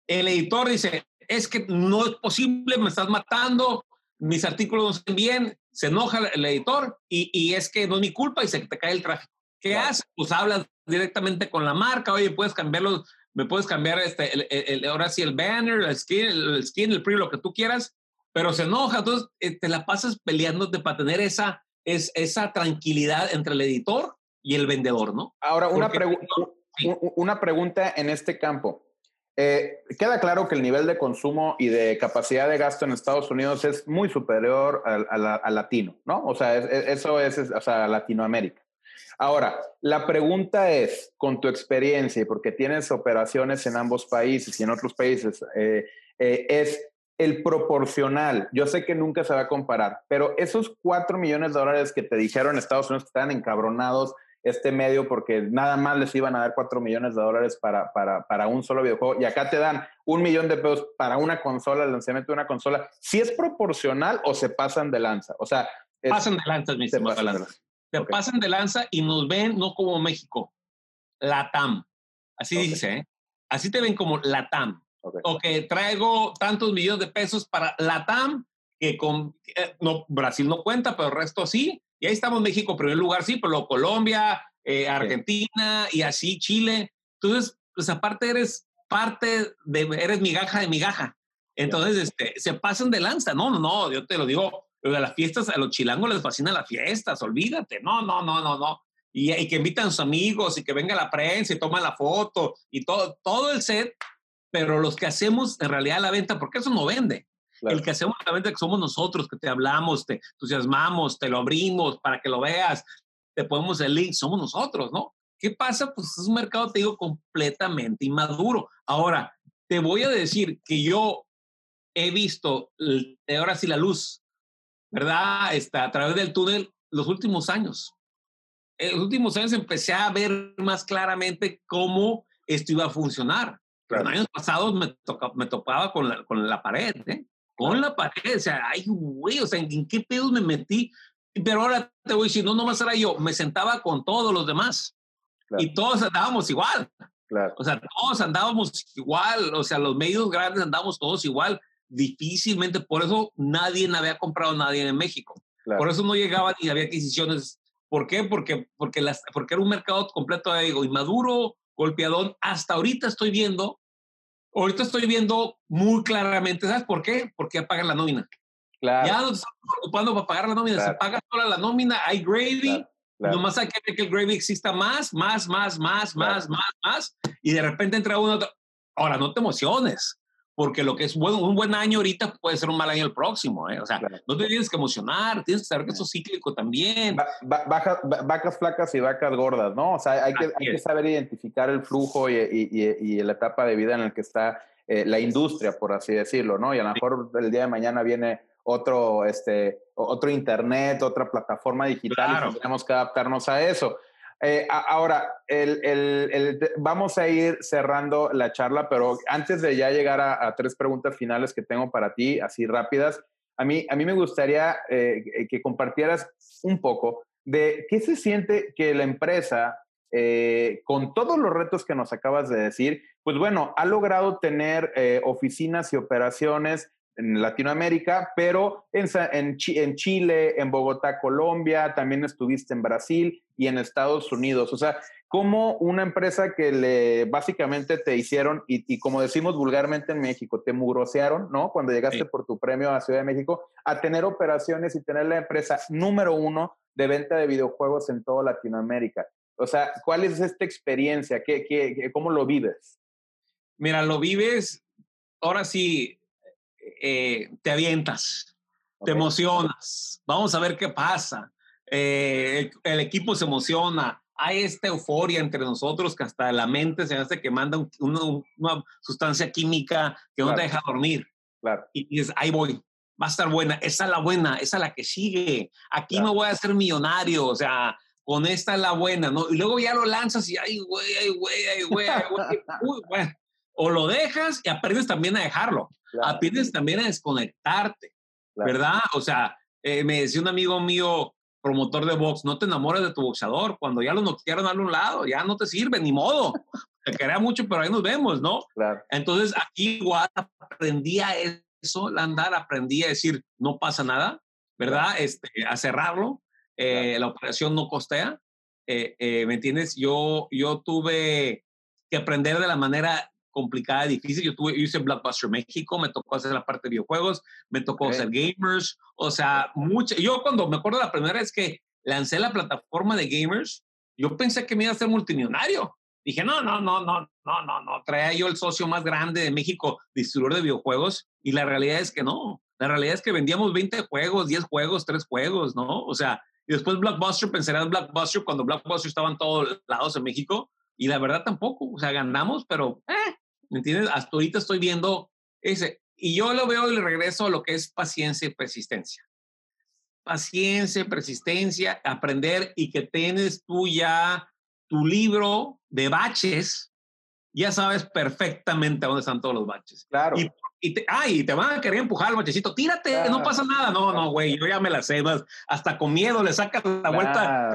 El editor dice, es que no es posible, me estás matando, mis artículos no están bien, se enoja el editor y, y es que no es mi culpa y se te cae el tráfico. ¿Qué haces? Pues hablas directamente con la marca, oye, puedes cambiarlo, me puedes cambiar este, el, ahora sí el banner, el skin, el, skin, el lo que tú quieras, pero se enoja, entonces eh, te la pasas peleándote para tener esa, es, esa tranquilidad entre el editor y el vendedor, ¿no? Ahora, una, una pregunta en este campo. Eh, queda claro que el nivel de consumo y de capacidad de gasto en Estados Unidos es muy superior al, latino, ¿no? O sea, eso es, o sea, Latinoamérica. Ahora, la pregunta es, con tu experiencia, porque tienes operaciones en ambos países y en otros países, eh, eh, es el proporcional. Yo sé que nunca se va a comparar, pero esos cuatro millones de dólares que te dijeron Estados Unidos que estaban encabronados este medio porque nada más les iban a dar 4 millones de dólares para, para, para, un solo videojuego y acá te dan un millón de pesos para una consola, el lanzamiento de una consola, si es proporcional o se pasan de lanza. O sea, pasan de lanza, mi Se pasan de lanza y nos ven no como México, LATAM. Así dice, ¿eh? Así te ven como LATAM. O que traigo tantos millones de pesos para LATAM, que con eh, no, Brasil no cuenta, pero el resto sí y ahí estamos México, primer lugar, sí, pero Colombia, eh, Argentina y así Chile. Entonces, pues aparte eres parte de, eres migaja de migaja. Entonces, este, se pasan de lanza. No, no, no, yo te lo digo, de las fiestas, a los chilangos les fascinan las fiestas, olvídate. No, no, no, no, no. Y, y, que invitan a sus amigos y que venga la prensa y toman la foto y todo, todo el set, pero los que hacemos en realidad la venta, porque eso no vende. El que hacemos la venta que somos nosotros, que te hablamos, te entusiasmamos, te lo abrimos para que lo veas, te ponemos el link, somos nosotros, ¿no? ¿Qué pasa? Pues es un mercado, te digo, completamente inmaduro. Ahora, te voy a decir que yo he visto ahora sí la luz, ¿verdad? Está a través del túnel los últimos años. En los últimos años empecé a ver más claramente cómo esto iba a funcionar. Claro. En años pasados me, me topaba con la, con la pared, ¿eh? con la pared, o sea, ay, güey, o sea, ¿en qué pedos me metí? Pero ahora te voy a decir, no nomás era yo, me sentaba con todos los demás y todos andábamos igual. Claro. O sea, todos andábamos igual, o sea, los medios grandes andábamos todos igual, difícilmente, por eso nadie había comprado nadie en México. Por eso no llegaban y había adquisiciones. ¿Por qué? Porque, porque, las, porque era un mercado completo, digo, inmaduro, golpeadón. Hasta ahorita estoy viendo Ahorita estoy viendo muy claramente, ¿sabes por qué? Porque ya pagan la nómina. Claro. Ya no estamos ocupando para pagar la nómina, se paga toda la nómina, hay gravy, nomás hay que ver que el gravy exista más, más, más, más, más, más, más, y de repente entra uno. Ahora, no te emociones porque lo que es bueno, un buen año ahorita puede ser un mal año el próximo, ¿eh? O sea, no te tienes que emocionar, tienes que saber que eso es cíclico también. vacas flacas y vacas gordas, ¿no? O sea, hay que, hay que saber identificar el flujo y, y, la etapa de vida en la que está eh, la industria, por así decirlo, ¿no? Y a lo mejor el día de mañana viene otro, este, otro internet, otra plataforma digital y tenemos que adaptarnos a eso. Eh, ahora, el, vamos a ir cerrando la charla, pero antes de ya llegar a, tres preguntas finales que tengo para ti, así rápidas, a mí, a mí me gustaría eh, que compartieras un poco de qué se siente que la empresa, eh, con todos los retos que nos acabas de decir, pues bueno, ha logrado tener oficinas y operaciones en Latinoamérica, pero en, en, en, Chile, en Bogotá, Colombia, también estuviste en Brasil y en Estados Unidos. O sea, como una empresa que le básicamente te hicieron, y, como decimos vulgarmente en México, te mugrosearon, ¿no? Cuando llegaste por tu premio a Ciudad de México, a tener operaciones y tener la empresa número uno de venta de videojuegos en toda Latinoamérica. O sea, ¿cuál es esta experiencia? ¿Qué, qué, cómo lo vives? Mira, lo vives, ahora sí, eh, te avientas, te emocionas, vamos a ver qué pasa. Eh, el, equipo se emociona, hay esta euforia entre nosotros que hasta la mente se hace que manda una, sustancia química que no te deja dormir. Y dices, ahí voy, va a estar buena, esa es la buena, esa es la que sigue, aquí me voy a hacer millonario, o sea, con esta es la buena, ¿no? Y luego ya lo lanzas y, ay, güey, ay, güey, ay, güey, ay, güey, <laughs> bueno. O lo dejas y aprendes también a dejarlo. Aprendes también a desconectarte, ¿verdad? O sea, eh, me decía un amigo mío, promotor de box, no te enamores de tu boxeador. Cuando ya lo noquearon a un lado, ya no te sirve, ni modo. Te quería mucho, pero ahí nos vemos, ¿no? Claro. Entonces, aquí igual aprendí a eso, andar, aprendí a decir, no pasa nada, ¿verdad? Este, a cerrarlo. Eh, la operación no costea. eh, eh, ¿me entiendes? Yo, yo tuve que aprender de la manera complicada difícil. Yo, tuve, yo hice Blockbuster México, me tocó hacer la parte de videojuegos, me tocó hacer gamers, o sea, mucho. Yo cuando me acuerdo la primera vez que lancé la plataforma de gamers, yo pensé que me iba a ser multimillonario. Dije, no, no, no, no, no, no, no. Traía yo el socio más grande de México, distribuidor de videojuegos, y la realidad es que no. La realidad es que vendíamos 20 juegos, 10 juegos, 3 juegos, ¿no? O sea, y después Blockbuster, pensarás Blockbuster cuando Blockbuster estaba en todos lados en México, y la verdad tampoco. O sea, ganamos, pero, eh, ¿me entiendes? Hasta ahorita estoy viendo ese. Y yo lo veo y le regreso a lo que es paciencia y persistencia. Paciencia, persistencia, aprender y que tienes tú ya tu libro de baches, ya sabes perfectamente dónde están todos los baches. Claro. Y, te, ay, te van a querer empujar al bachecito, tírate, no pasa nada. No, no, güey, yo ya me la sé, hasta con miedo le sacas la vuelta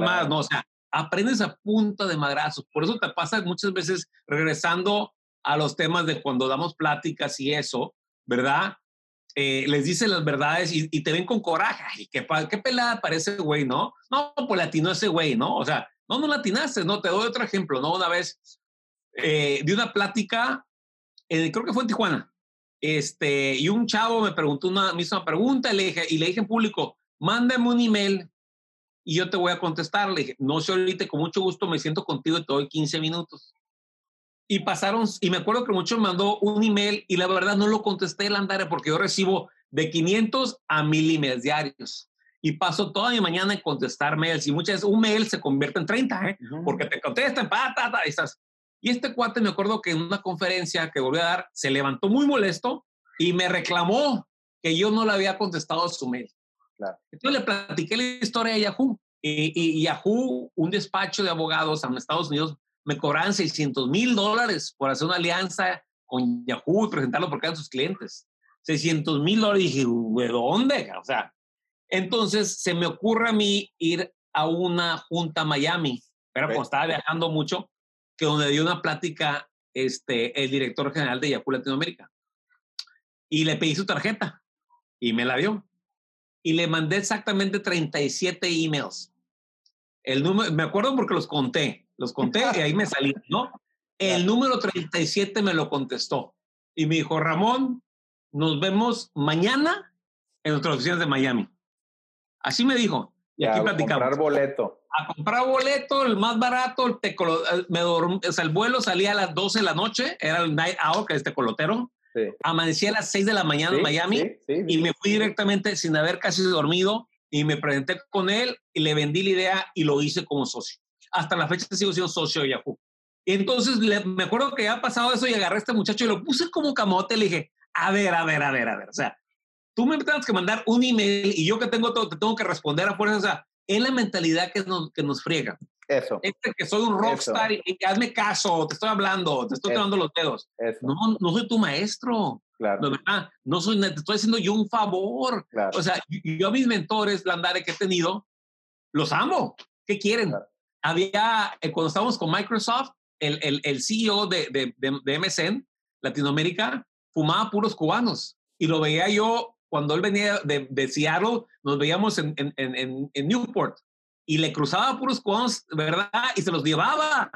más, no, o sea, aprendes a punta de madrazos. Por eso te pasa muchas veces regresando a los temas de cuando damos pláticas y eso, ¿verdad? Eh, les dicen las verdades y, te ven con coraje. Ay, qué, qué pelada parece güey, ¿no? No, pues latino ese güey, ¿no? O sea, no, no latinaste, no, te doy otro ejemplo, ¿no? Una vez eh, di una plática, eh, creo que fue en Tijuana, este, y un chavo me preguntó una misma pregunta y le dije, y le dije en público, mándame un email y yo te voy a contestar. Le dije, no sé ahorita, con mucho gusto me siento contigo y te doy 15 minutos. Y pasaron, y me acuerdo que mucho me mandó un email y la verdad no lo contesté el andare porque yo recibo de 500 a 1000 emails diarios y paso toda mi mañana en contestar mails y muchas veces un mail se convierte en 30, ¿eh? porque te contestan, pa, ta, ta, y, estás. y este cuate me acuerdo que en una conferencia que volví a dar se levantó muy molesto y me reclamó que yo no le había contestado su mail. Claro. Entonces le platiqué la historia a Yahoo y, y, Yahoo, un despacho de abogados en Estados Unidos, me cobraban 600 mil dólares por hacer una alianza con Yahoo y presentarlo por cada sus clientes. 600 mil dólares. Y dije, ¿de dónde? O sea, entonces se me ocurre a mí ir a una junta a Miami, pero como estaba viajando mucho, que donde dio una plática este, el director general de Yahoo Latinoamérica. Y le pedí su tarjeta y me la dio. Y le mandé exactamente 37 emails. El número, me acuerdo porque los conté, los conté y ahí me salí, ¿no? El número 37 me lo contestó y me dijo, Ramón, nos vemos mañana en nuestras oficinas de Miami. Así me dijo. Y aquí platicamos. A comprar boleto. A comprar boleto, el más barato, el tecolo, me o sea, el vuelo salía a las 12 de la noche, era el night out, que es tecolotero. Sí. Amanecí a las 6 de la mañana en Miami y me fui directamente sin haber casi dormido y me presenté con él y le vendí la idea y lo hice como socio. Hasta la fecha sigo siendo socio de Yahoo. Entonces me acuerdo que ha pasado eso y agarré a este muchacho y lo puse como camote. Le dije, a ver, a ver, a ver, a ver. O sea, tú me tienes que mandar un email y yo que tengo todo, te tengo que responder a fuerza. O sea, es la mentalidad que nos, que nos friega. Eso. Este que soy un rockstar y, hazme caso, te estoy hablando, te estoy tomando los dedos. No, no soy tu maestro. Claro. No, ¿verdad? no soy, te estoy haciendo yo un favor. Claro. O sea, yo a mis mentores, Landare, que he tenido, los amo. ¿Qué quieren? Había, eh, cuando estábamos con Microsoft, el, el, el CEO de, de, de, de MSN, Latinoamérica, fumaba puros cubanos. Y lo veía yo cuando él venía de, de Seattle, nos veíamos en, en, en, en, Newport y le cruzaba puros cubanos, ¿verdad? Y se los llevaba.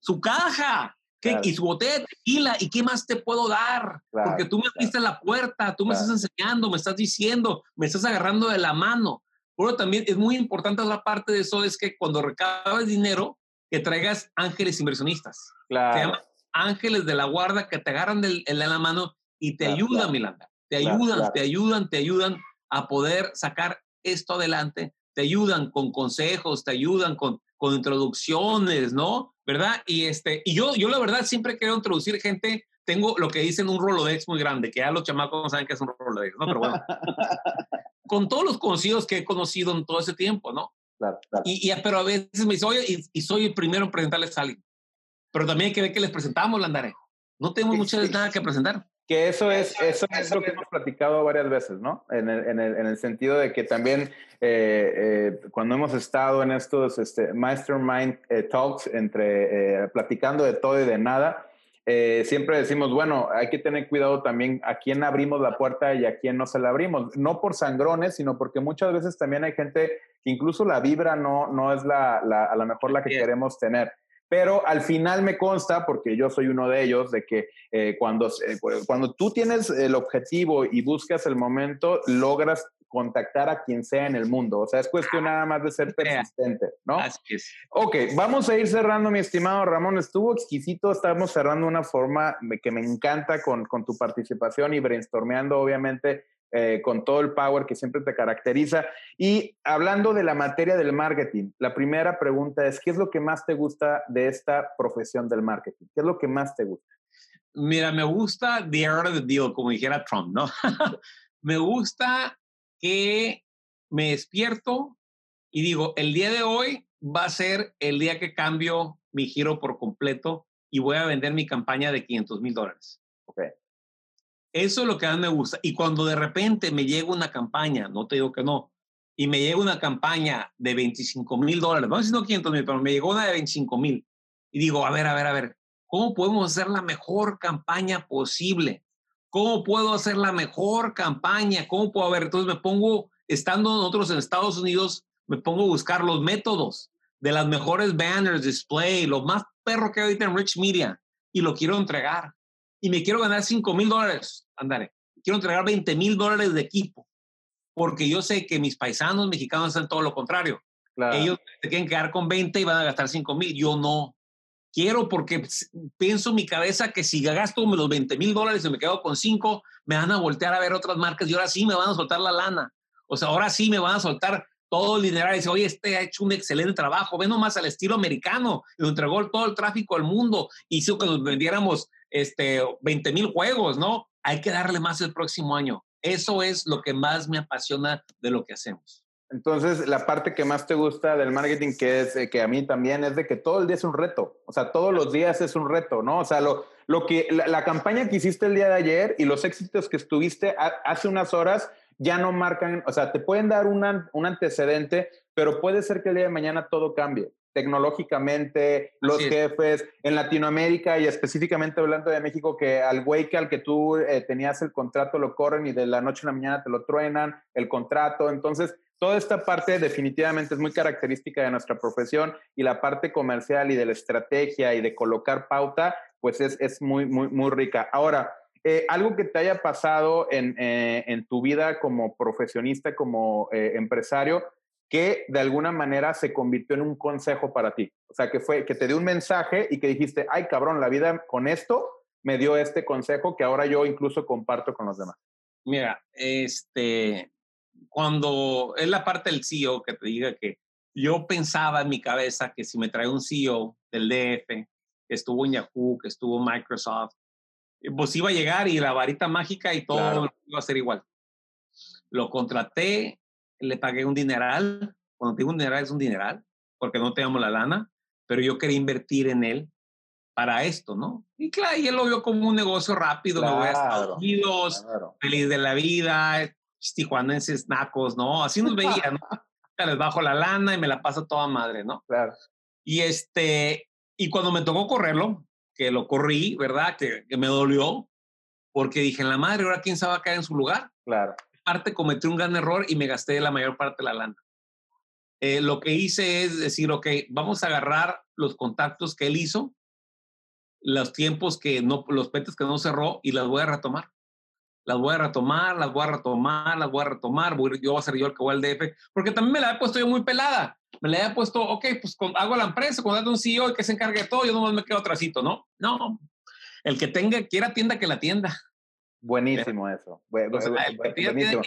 Su caja. Y su botella de tequila. ¿Y qué más te puedo dar? Porque tú me abriste la puerta, tú me estás enseñando, me estás diciendo, me estás agarrando de la mano. Pero también es muy importante la parte de eso, es que cuando recabes dinero, que traigas ángeles inversionistas. Claro. Se llaman ángeles de la guarda que te agarran de, de la mano y te ayudan, Milanda te ayudan, te ayudan, te ayudan a poder sacar esto adelante, te ayudan con consejos, te ayudan con, con introducciones, ¿no? ¿Verdad? Y, este, y yo, yo la verdad siempre quiero introducir gente, tengo lo que dicen un Rolodex muy grande, que ya los chamacos no saben que es un Rolodex, ¿no? Pero bueno, <laughs> con todos los conocidos que he conocido en todo ese tiempo, ¿no? Claro, claro. Y, pero a veces me dice, oye, y, soy el primero en presentarles a alguien. Pero también hay que ver que les presentamos, Landare. No tenemos muchas veces nada que presentar. Que eso es, eso es lo que hemos platicado varias veces, ¿no? En el, en el, en el sentido de que también eh, eh, cuando hemos estado en estos este, Mastermind eh, Talks, entre platicando de todo y de nada, eh, siempre decimos, bueno, hay que tener cuidado también a quién abrimos la puerta y a quién no se la abrimos. No por sangrones, sino porque muchas veces también hay gente que incluso la vibra no, no es la, a lo mejor la que queremos tener. Pero al final me consta, porque yo soy uno de ellos, de que eh, cuando, eh, cuando tú tienes el objetivo y buscas el momento, logras contactar a quien sea en el mundo. O sea, es cuestión nada más de ser persistente, ¿no? Así es. Ok, vamos a ir cerrando, mi estimado Ramón. Estuvo exquisito. Estamos cerrando una forma que me encanta con, con tu participación y brainstormeando, obviamente, eh, con todo el power que siempre te caracteriza. Y hablando de la materia del marketing, la primera pregunta es, ¿qué es lo que más te gusta de esta profesión del marketing? ¿Qué es lo que más te gusta? Mira, me gusta the art of the deal, como dijera Trump, ¿no? <laughs> me gusta que me despierto y digo, el día de hoy va a ser el día que cambio mi giro por completo y voy a vender mi campaña de 500 mil dólares. Okay. Eso es lo que a mí me gusta. Y cuando de repente me llega una campaña, no te digo que no, y me llega una campaña de 25 mil dólares, no decir no 500 mil, pero me llegó una de 25 mil. Y digo, a ver, a ver, a ver, ¿cómo podemos hacer la mejor campaña posible? ¿Cómo puedo hacer la mejor campaña? ¿Cómo puedo ver? Entonces me pongo, estando nosotros en Estados Unidos, me pongo a buscar los métodos de las mejores banners, display, lo más perro que hay ahorita en Rich Media y lo quiero entregar. Y me quiero ganar 5 mil dólares, andaré. Quiero entregar 20 mil dólares de equipo porque yo sé que mis paisanos mexicanos hacen todo lo contrario. Ellos se quieren quedar con 20 y van a gastar 5 mil. Yo no quiero porque pienso en mi cabeza que si gasto los 20 mil dólares y me quedo con 5, me van a voltear a ver otras marcas y ahora sí me van a soltar la lana. O sea, ahora sí me van a soltar todo el dinero y decir, oye, este ha hecho un excelente trabajo, ve nomás al estilo americano, lo entregó todo el tráfico al mundo, hizo que nos vendiéramos este, 20 mil juegos, ¿no? Hay que darle más el próximo año. Eso es lo que más me apasiona de lo que hacemos. Entonces, la parte que más te gusta del marketing, que es eh, que a mí también, es de que todo el día es un reto. O sea, todos los días es un reto, ¿no? O sea, lo, lo que, la, campaña que hiciste el día de ayer y los éxitos que estuviste hace unas horas ya no marcan, o sea, te pueden dar un antecedente, pero puede ser que el día de mañana todo cambie tecnológicamente, los jefes, en Latinoamérica y específicamente hablando de México, que al güey que al que tú eh, tenías el contrato lo corren y de la noche a la mañana te lo truenan, el contrato. Entonces, toda esta parte definitivamente es muy característica de nuestra profesión y la parte comercial y de la estrategia y de colocar pauta, pues es, es muy, muy, muy rica. Ahora, eh, algo que te haya pasado en, eh, en, tu vida como profesionista, como eh, empresario, que de alguna manera se convirtió en un consejo para ti. O sea, que fue que te dio un mensaje y que dijiste, ay cabrón, la vida con esto me dio este consejo que ahora yo incluso comparto con los demás. Mira, este, cuando es la parte del CEO que te diga que yo pensaba en mi cabeza que si me trae un CEO del DF, que estuvo en Yahoo, que estuvo en Microsoft, eh, pues iba a llegar y la varita mágica y todo iba a ser igual. Lo contraté, le pagué un dineral. Cuando digo un dineral es un dineral, porque no teníamos la lana, pero yo quería invertir en él para esto, ¿no? Y claro, y él lo vio como un negocio rápido, me voy a Estados Unidos, feliz de la vida, tijuanenses nacos, ¿no? Así nos veían, ¿no? <laughs> Les bajo la lana y me la paso toda madre, ¿no? Claro. Y este, y cuando me tocó correrlo, que lo corrí, ¿verdad? Que, me dolió, porque dije, en la madre, ahora quién sabe caer en su lugar. Claro. Aparte, cometí un gran error y me gasté la mayor parte de la lana. Eh, lo que hice es decir, ok, vamos a agarrar los contactos que él hizo, los tiempos que no, los petes que no cerró y las voy a retomar las voy a retomar, las voy a retomar, las voy a retomar, yo voy a ser yo el que voy al DF, porque también me la he puesto yo muy pelada. Me la he puesto, ok, pues hago la empresa, contrato un CEO y que se encargue de todo, yo nomás me quedo atrásito, ¿no? No, el que tenga, quiera tienda, que la tienda. Buenísimo eso. buenísimo.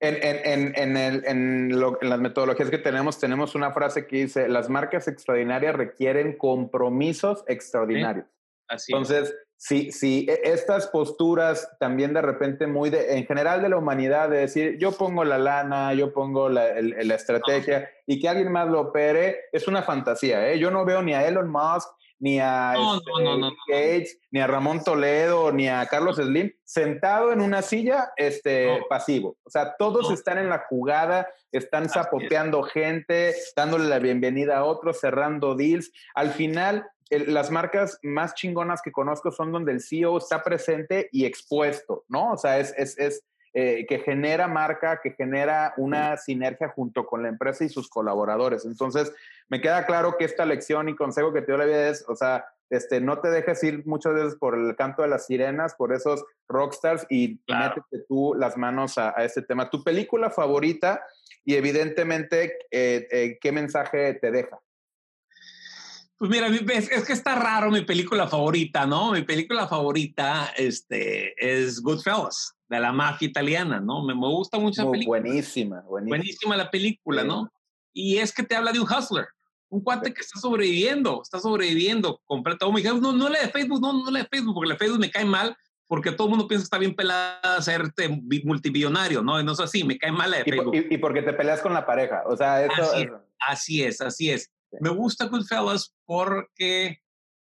En, en, en, el, en, las metodologías que tenemos, tenemos una frase que dice, las marcas extraordinarias requieren compromisos extraordinarios. Así Entonces, si, si e, estas posturas también de repente muy de, en general de la humanidad, de decir, yo pongo la lana, yo pongo la, la estrategia y que alguien más lo opere, es una fantasía. ¿eh? Yo no veo ni a Elon Musk, ni a este, Gates, ni a Ramón Toledo, ni a Carlos Slim sentado en una silla este, pasivo. O sea, todos están en la jugada, están zapoteando gente, dándole la bienvenida a otros, cerrando deals. Al final, las marcas más chingonas que conozco son donde el CEO está presente y expuesto, ¿no? O sea, es, es, es eh, que genera marca, que genera una sinergia junto con la empresa y sus colaboradores. Entonces, me queda claro que esta lección y consejo que te doy la vida es, o sea, este, no te dejes ir muchas veces por el canto de las sirenas, por esos rockstars y métete tú las manos a, este tema. Tu película favorita y evidentemente, eh, eh, ¿qué mensaje te deja? Pues mira, es, que está raro mi película favorita, ¿no? Mi película favorita este, es Goodfellas, de la mafia italiana, ¿no? Me, gusta mucho la película. Buenísima, buenísima. Buenísima la película, ¿no? Y es que te habla de un hustler, un cuate que está sobreviviendo, está sobreviviendo completo. Me no, no le de Facebook, no, no le de Facebook, porque la Facebook me cae mal, porque todo el mundo piensa que está bien pelada hacerte multibillonario, ¿no? Y no es así, me cae mal la de Facebook. Y, porque te peleas con la pareja, o sea, eso... Así, Es, así es, así es. Me gusta Goodfellas porque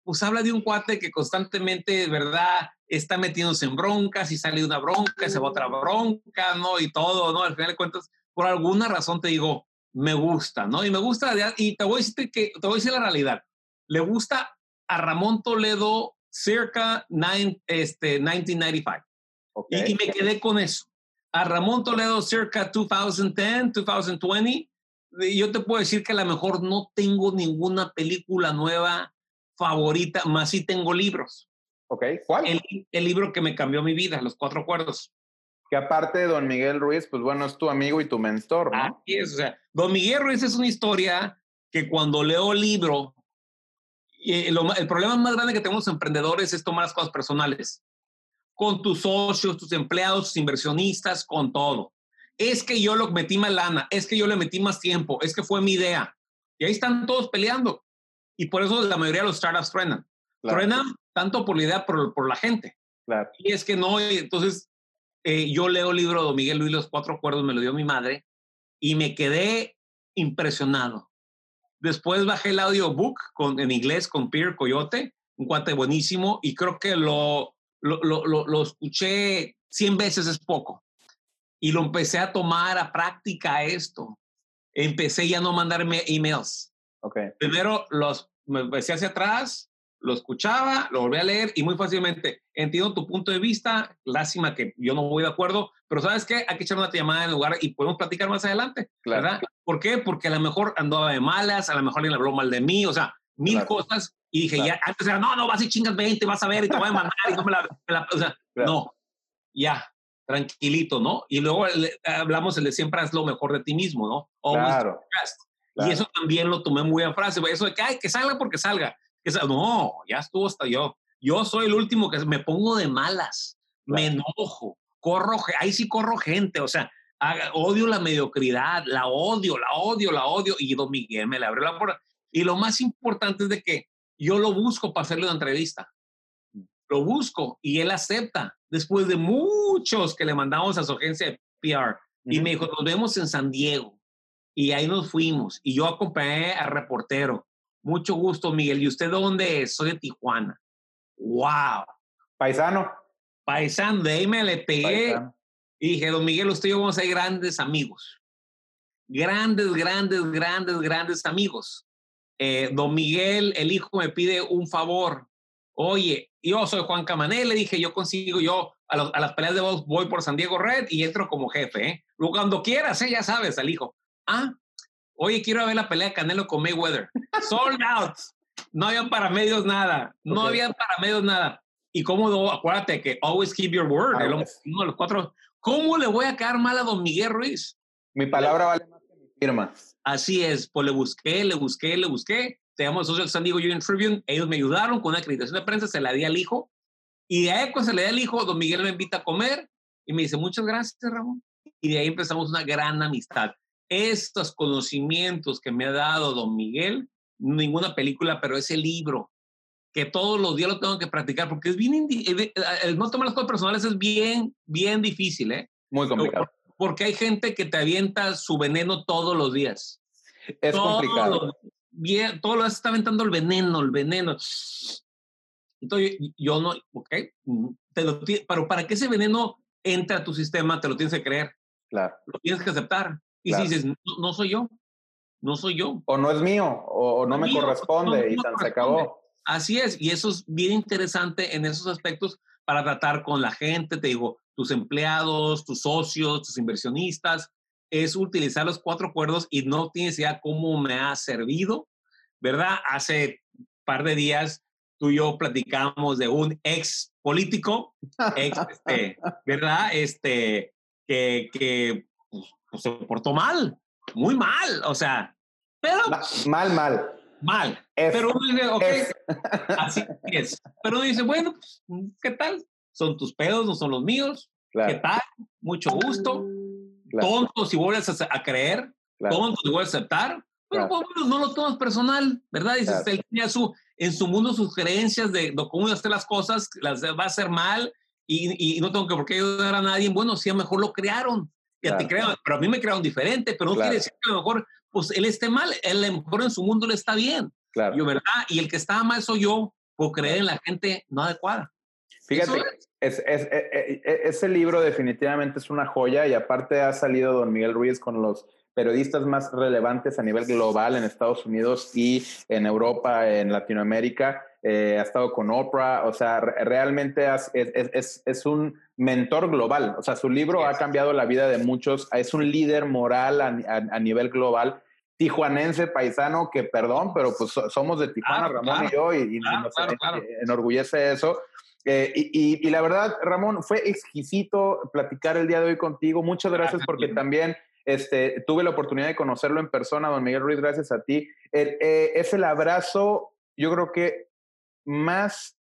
pues habla de un cuate que constantemente, ¿verdad? Está metiéndose en broncas y sale de una bronca, se va otra bronca, ¿no? Y todo, ¿no? Al final de cuentas, por alguna razón te digo, me gusta, ¿no? Y me gusta, y te voy a decir que, te voy a decir la realidad. Le gusta a Ramón Toledo cerca este, 1995. Okay. Y, y, me quedé con eso. A Ramón Toledo cerca 2010, 2020. Yo te puedo decir que a lo mejor no tengo ninguna película nueva favorita, más si tengo libros. Ok, ¿cuál? El, el libro que me cambió mi vida, Los Cuatro Acuerdos que aparte de Don Miguel Ruiz, pues bueno, es tu amigo y tu mentor, ¿no? Así es, o sea, Don Miguel Ruiz es una historia que cuando leo el libro, eh, el problema más grande que tenemos los emprendedores es tomar las cosas personales, con tus socios, tus empleados, tus inversionistas, con todo. Es que yo lo metí más lana, es que yo le metí más tiempo, es que fue mi idea. Y ahí están todos peleando. Y por eso la mayoría de los startups truenan. Truenan tanto por la idea, por, por la gente. Claro. Y es que no, entonces eh, yo leo el libro de Miguel Luis Los Cuatro Acuerdos, me lo dio mi madre, y me quedé impresionado. Después bajé el audiobook con, en inglés con Pierre Coyote, un cuate buenísimo, y creo que lo, lo, lo, lo, escuché 100 veces, es poco. Y lo empecé a tomar a práctica esto. Empecé ya no a mandarme emails. Okay. Primero los, me empecé hacia atrás, lo escuchaba, lo volví a leer y muy fácilmente entiendo tu punto de vista, lástima que yo no voy de acuerdo, pero ¿sabes qué? Hay que echar una llamada en lugar y podemos platicar más adelante, ¿verdad? ¿Por qué? Porque a lo mejor andaba de malas, a lo mejor le habló mal de mí, o sea, mil cosas y dije, ya, antes era, no, no, vas y chingas 20, vas a ver y te voy a mandar y no me la, o sea, no, ya, tranquilito, ¿no? Y luego hablamos el de siempre haz lo mejor de ti mismo, ¿no? claro. Y eso también lo tomé muy a frase, eso de que, ay, que salga porque salga no, ya estuvo hasta yo. Yo soy el último que me pongo de malas, me enojo, corro, ahí sí corro gente, o sea, odio la mediocridad, la odio, la odio, la odio, y Don Miguel me le abrió la puerta. Y lo más importante es de que yo lo busco para hacerle una entrevista. Lo busco y él acepta después de muchos que le mandamos a su agencia de PR. Y me dijo, nos vemos en San Diego. Y ahí nos fuimos. Y yo acompañé al reportero. Mucho gusto, Miguel. ¿Y usted dónde es? Soy de Tijuana. ¡Wow! Paisano. Paisano, de ahí me le pegué y dije, don Miguel, usted y yo vamos a ser grandes amigos. Grandes, grandes, grandes, grandes amigos. Eh, don Miguel, el hijo me pide un favor. Oye, yo soy Juan Camané, le dije, yo consigo, yo a, las peleas de voz voy por San Diego Red y entro como jefe, ¿eh? Cuando quieras, ¿eh? ya sabes, al hijo. Ah, Oye, quiero ver la pelea de Canelo con Mayweather. <laughs> Sold out. No había para medios nada. No había para medios nada. Y cómo, acuérdate que always keep your word. uno de los cuatro. ¿Cómo le voy a caer mal a don Miguel Ruiz? Mi palabra vale más que mi firma. Así es. Pues le busqué, le busqué, le busqué. Tenemos socios San Diego Union Tribune. Ellos me ayudaron con una acreditación de prensa. Se la di al hijo. Y de ahí, cuando se le di al hijo, don Miguel me invita a comer. Y me dice, muchas gracias, Ramón. Y de ahí empezamos una gran amistad estos conocimientos que me ha dado don Miguel, ninguna película, pero ese libro, que todos los días lo tengo que practicar, porque es bien, el no tomar las cosas personales es bien, bien difícil, ¿eh? Muy complicado. Porque hay gente que te avienta su veneno todos los días. Es complicado. Bien, todos los días está aventando el veneno, el veneno. Entonces, yo no, ok, te lo, pero para que ese veneno entre a tu sistema, te lo tienes que creer. Claro. Lo tienes que aceptar. Y si dices, no, soy yo, no soy yo. O no es mío, o, no, me corresponde y se acabó. Así es, y eso es bien interesante en esos aspectos para tratar con la gente, te digo, tus empleados, tus socios, tus inversionistas, es utilizar los cuatro acuerdos y no tienes idea cómo me ha servido, ¿verdad? Hace par de días tú y yo platicamos de un ex político, ex, este, <laughs> ¿verdad? Este, que, que pues, pues, se portó mal, muy mal, o sea, pero... Mal, mal. Mal. pero uno dice, ok, así es. Pero uno dice, bueno, pues, ¿qué tal? Son tus pedos, no son los míos. ¿Qué tal? Mucho gusto. Tonto si vuelves a, creer, tonto si vuelves a aceptar, pero pues, no lo tomas personal, ¿verdad? Dices, él tenía su, en su mundo sus creencias de, cómo hacer las cosas, las va a hacer mal y, y, no tengo que por qué ayudar a nadie. Bueno, sí, a lo mejor lo crearon, ya te crearon, pero a mí me crearon diferente, pero no quiere decir que a lo mejor pues él esté mal, él a lo mejor en su mundo le está bien. Claro. Yo, ¿verdad? Y el que está mal soy yo por creer en la gente no adecuada. Fíjate, es. Es, e, e, e, ese libro definitivamente es una joya y aparte ha salido don Miguel Ruiz con los periodistas más relevantes a nivel global en Estados Unidos y en Europa, en Latinoamérica. Eh, ha estado con Oprah, o sea, realmente es, es, es, un mentor global. O sea, su libro ha cambiado la vida de muchos, es un líder moral a, a, nivel global. Tijuanense, paisano, que perdón, pero pues somos de Tijuana, Ramón y yo, y, nos enorgullece eso. Eh, y, y, la verdad, Ramón, fue exquisito platicar el día de hoy contigo. Muchas gracias porque también este, tuve la oportunidad de conocerlo en persona, don Miguel Ruiz, gracias a ti. Eh, es el abrazo, yo creo que más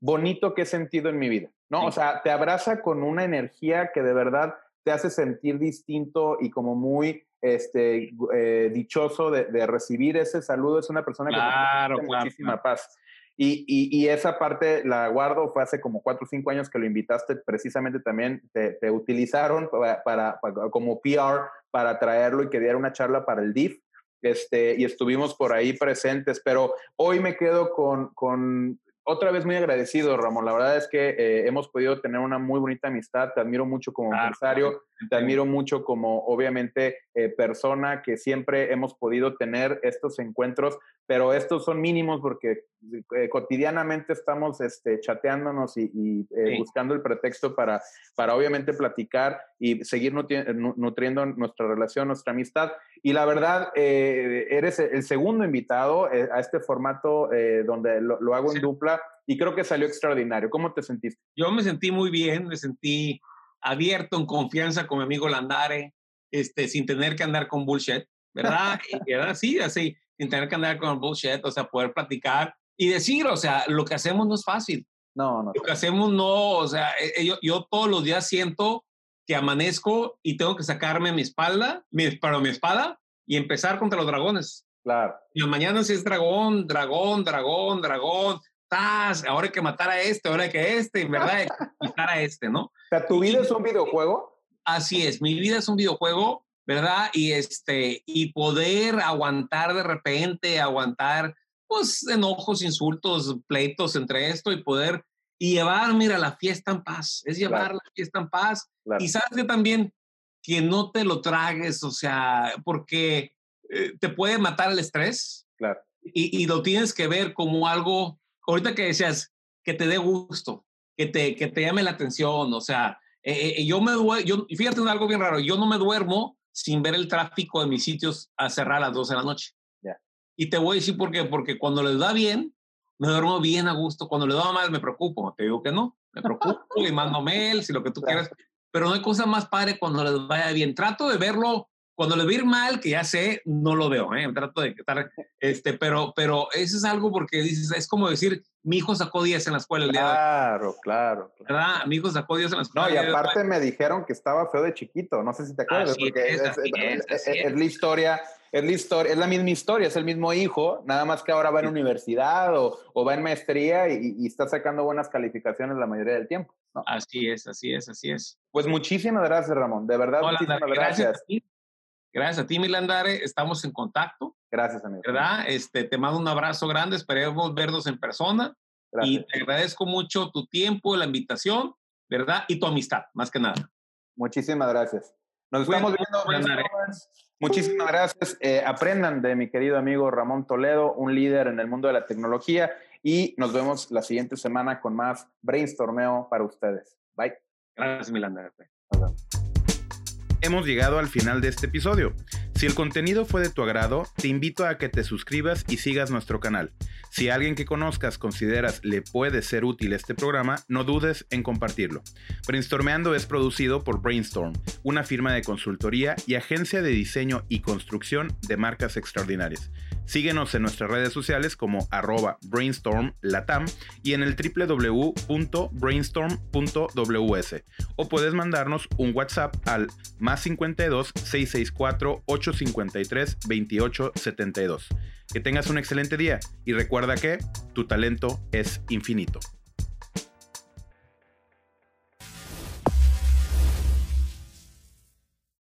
bonito que he sentido en mi vida, ¿no? O sea, te abraza con una energía que de verdad te hace sentir distinto y como muy este, eh, dichoso de, recibir ese saludo. Es una persona que tiene muchísima paz. Y, y, esa parte la guardo, fue hace como cuatro o cinco años que lo invitaste, precisamente también te, utilizaron para, como PR para traerlo y que diera una charla para el DIF. Este, y estuvimos por ahí presentes, pero hoy me quedo con, con otra vez muy agradecido, Ramón. La verdad es que eh, hemos podido tener una muy bonita amistad. Te admiro mucho como empresario, te admiro mucho como, obviamente, eh, persona que siempre hemos podido tener estos encuentros pero estos son mínimos porque eh, cotidianamente estamos este, chateándonos y, eh, buscando el pretexto para, para obviamente platicar y seguir nutriendo nuestra relación, nuestra amistad. Y la verdad, eh, eres el segundo invitado a este formato donde lo, hago en dupla y creo que salió extraordinario. ¿Cómo te sentiste? Yo me sentí muy bien, me sentí abierto, en confianza con mi amigo Landare, este, sin tener que andar con bullshit, ¿verdad? <laughs> y era así, sin tener que andar con bullshit, o sea, poder platicar y decir, o sea, lo que hacemos no es fácil. No, no. Lo que hacemos no, o sea, eh, eh, yo, yo todos los días siento que amanezco y tengo que sacarme mi espalda, mi, para mi espada y empezar contra los dragones. Claro. Y mañana si es dragón, dragón, dragón, dragón, ¡tas! ahora hay que matar a este, ahora hay que este, en verdad, hay que matar a este, ¿no? O sea, ¿tu vida es un videojuego? Así es, mi vida es un videojuego ¿verdad? Y, este, y poder aguantar de repente, aguantar, pues, enojos, insultos, pleitos entre esto y poder y llevar, mira, la fiesta en paz, es llevar la fiesta en paz. Y sabes que también que no te lo tragues, o sea, porque eh, te puede matar el estrés. Claro. Y, y, lo tienes que ver como algo, ahorita que decías, que te dé gusto, que te, que te llame la atención, o sea, eh, eh, yo me duermo, fíjate en algo bien raro, yo no me duermo sin ver el tráfico de mis sitios a cerrar a las 12 de la noche. Y te voy a decir por qué, porque cuando les da bien, me duermo bien a gusto. Cuando les da mal, me preocupo. Te digo que no, me preocupo y mando <laughs> mails y lo que tú quieras. Pero no hay cosa más padre cuando les vaya bien. Trato de verlo cuando le va mal, que ya sé, no lo veo, ¿eh? Trato de estar, este, pero, pero eso es algo porque dices, es como decir, mi hijo sacó 10 en la escuela el día de hoy. Claro, claro. ¿Verdad? Mi hijo sacó 10 en la escuela. No, y aparte me dijeron que estaba feo de chiquito, no sé si te acuerdas, porque es, la historia, es la historia, es la misma historia, es el mismo hijo, nada más que ahora va en universidad o, o va en maestría y, está sacando buenas calificaciones la mayoría del tiempo. Así es, así es, así es. Pues muchísimas gracias, Ramón, de verdad, muchísimas gracias. Gracias a ti, Milandare. Estamos en contacto. Gracias, amigo. ¿Verdad? Este, te mando un abrazo grande. Esperemos vernos en persona. Y te agradezco mucho tu tiempo, la invitación, ¿verdad? Y tu amistad, más que nada. Muchísimas gracias. Nos estamos viendo. Muchísimas gracias. Eh, aprendan de mi querido amigo Ramón Toledo, un líder en el mundo de la tecnología. y nos vemos la siguiente semana con más brainstormeo para ustedes. Bye. Gracias, Milanda. Hemos llegado al final de este episodio. Si el contenido fue de tu agrado, te invito a que te suscribas y sigas nuestro canal. Si alguien que conozcas consideras le puede ser útil este programa, no dudes en compartirlo. Brainstormeando es producido por Brainstorm, una firma de consultoría y agencia de diseño y construcción de marcas extraordinarias. Síguenos en nuestras redes sociales como arroba brainstormlatam y en el www.brainstorm.ws o puedes mandarnos un WhatsApp al más 52 664 853 2872. Que tengas un excelente día y recuerda que tu talento es infinito.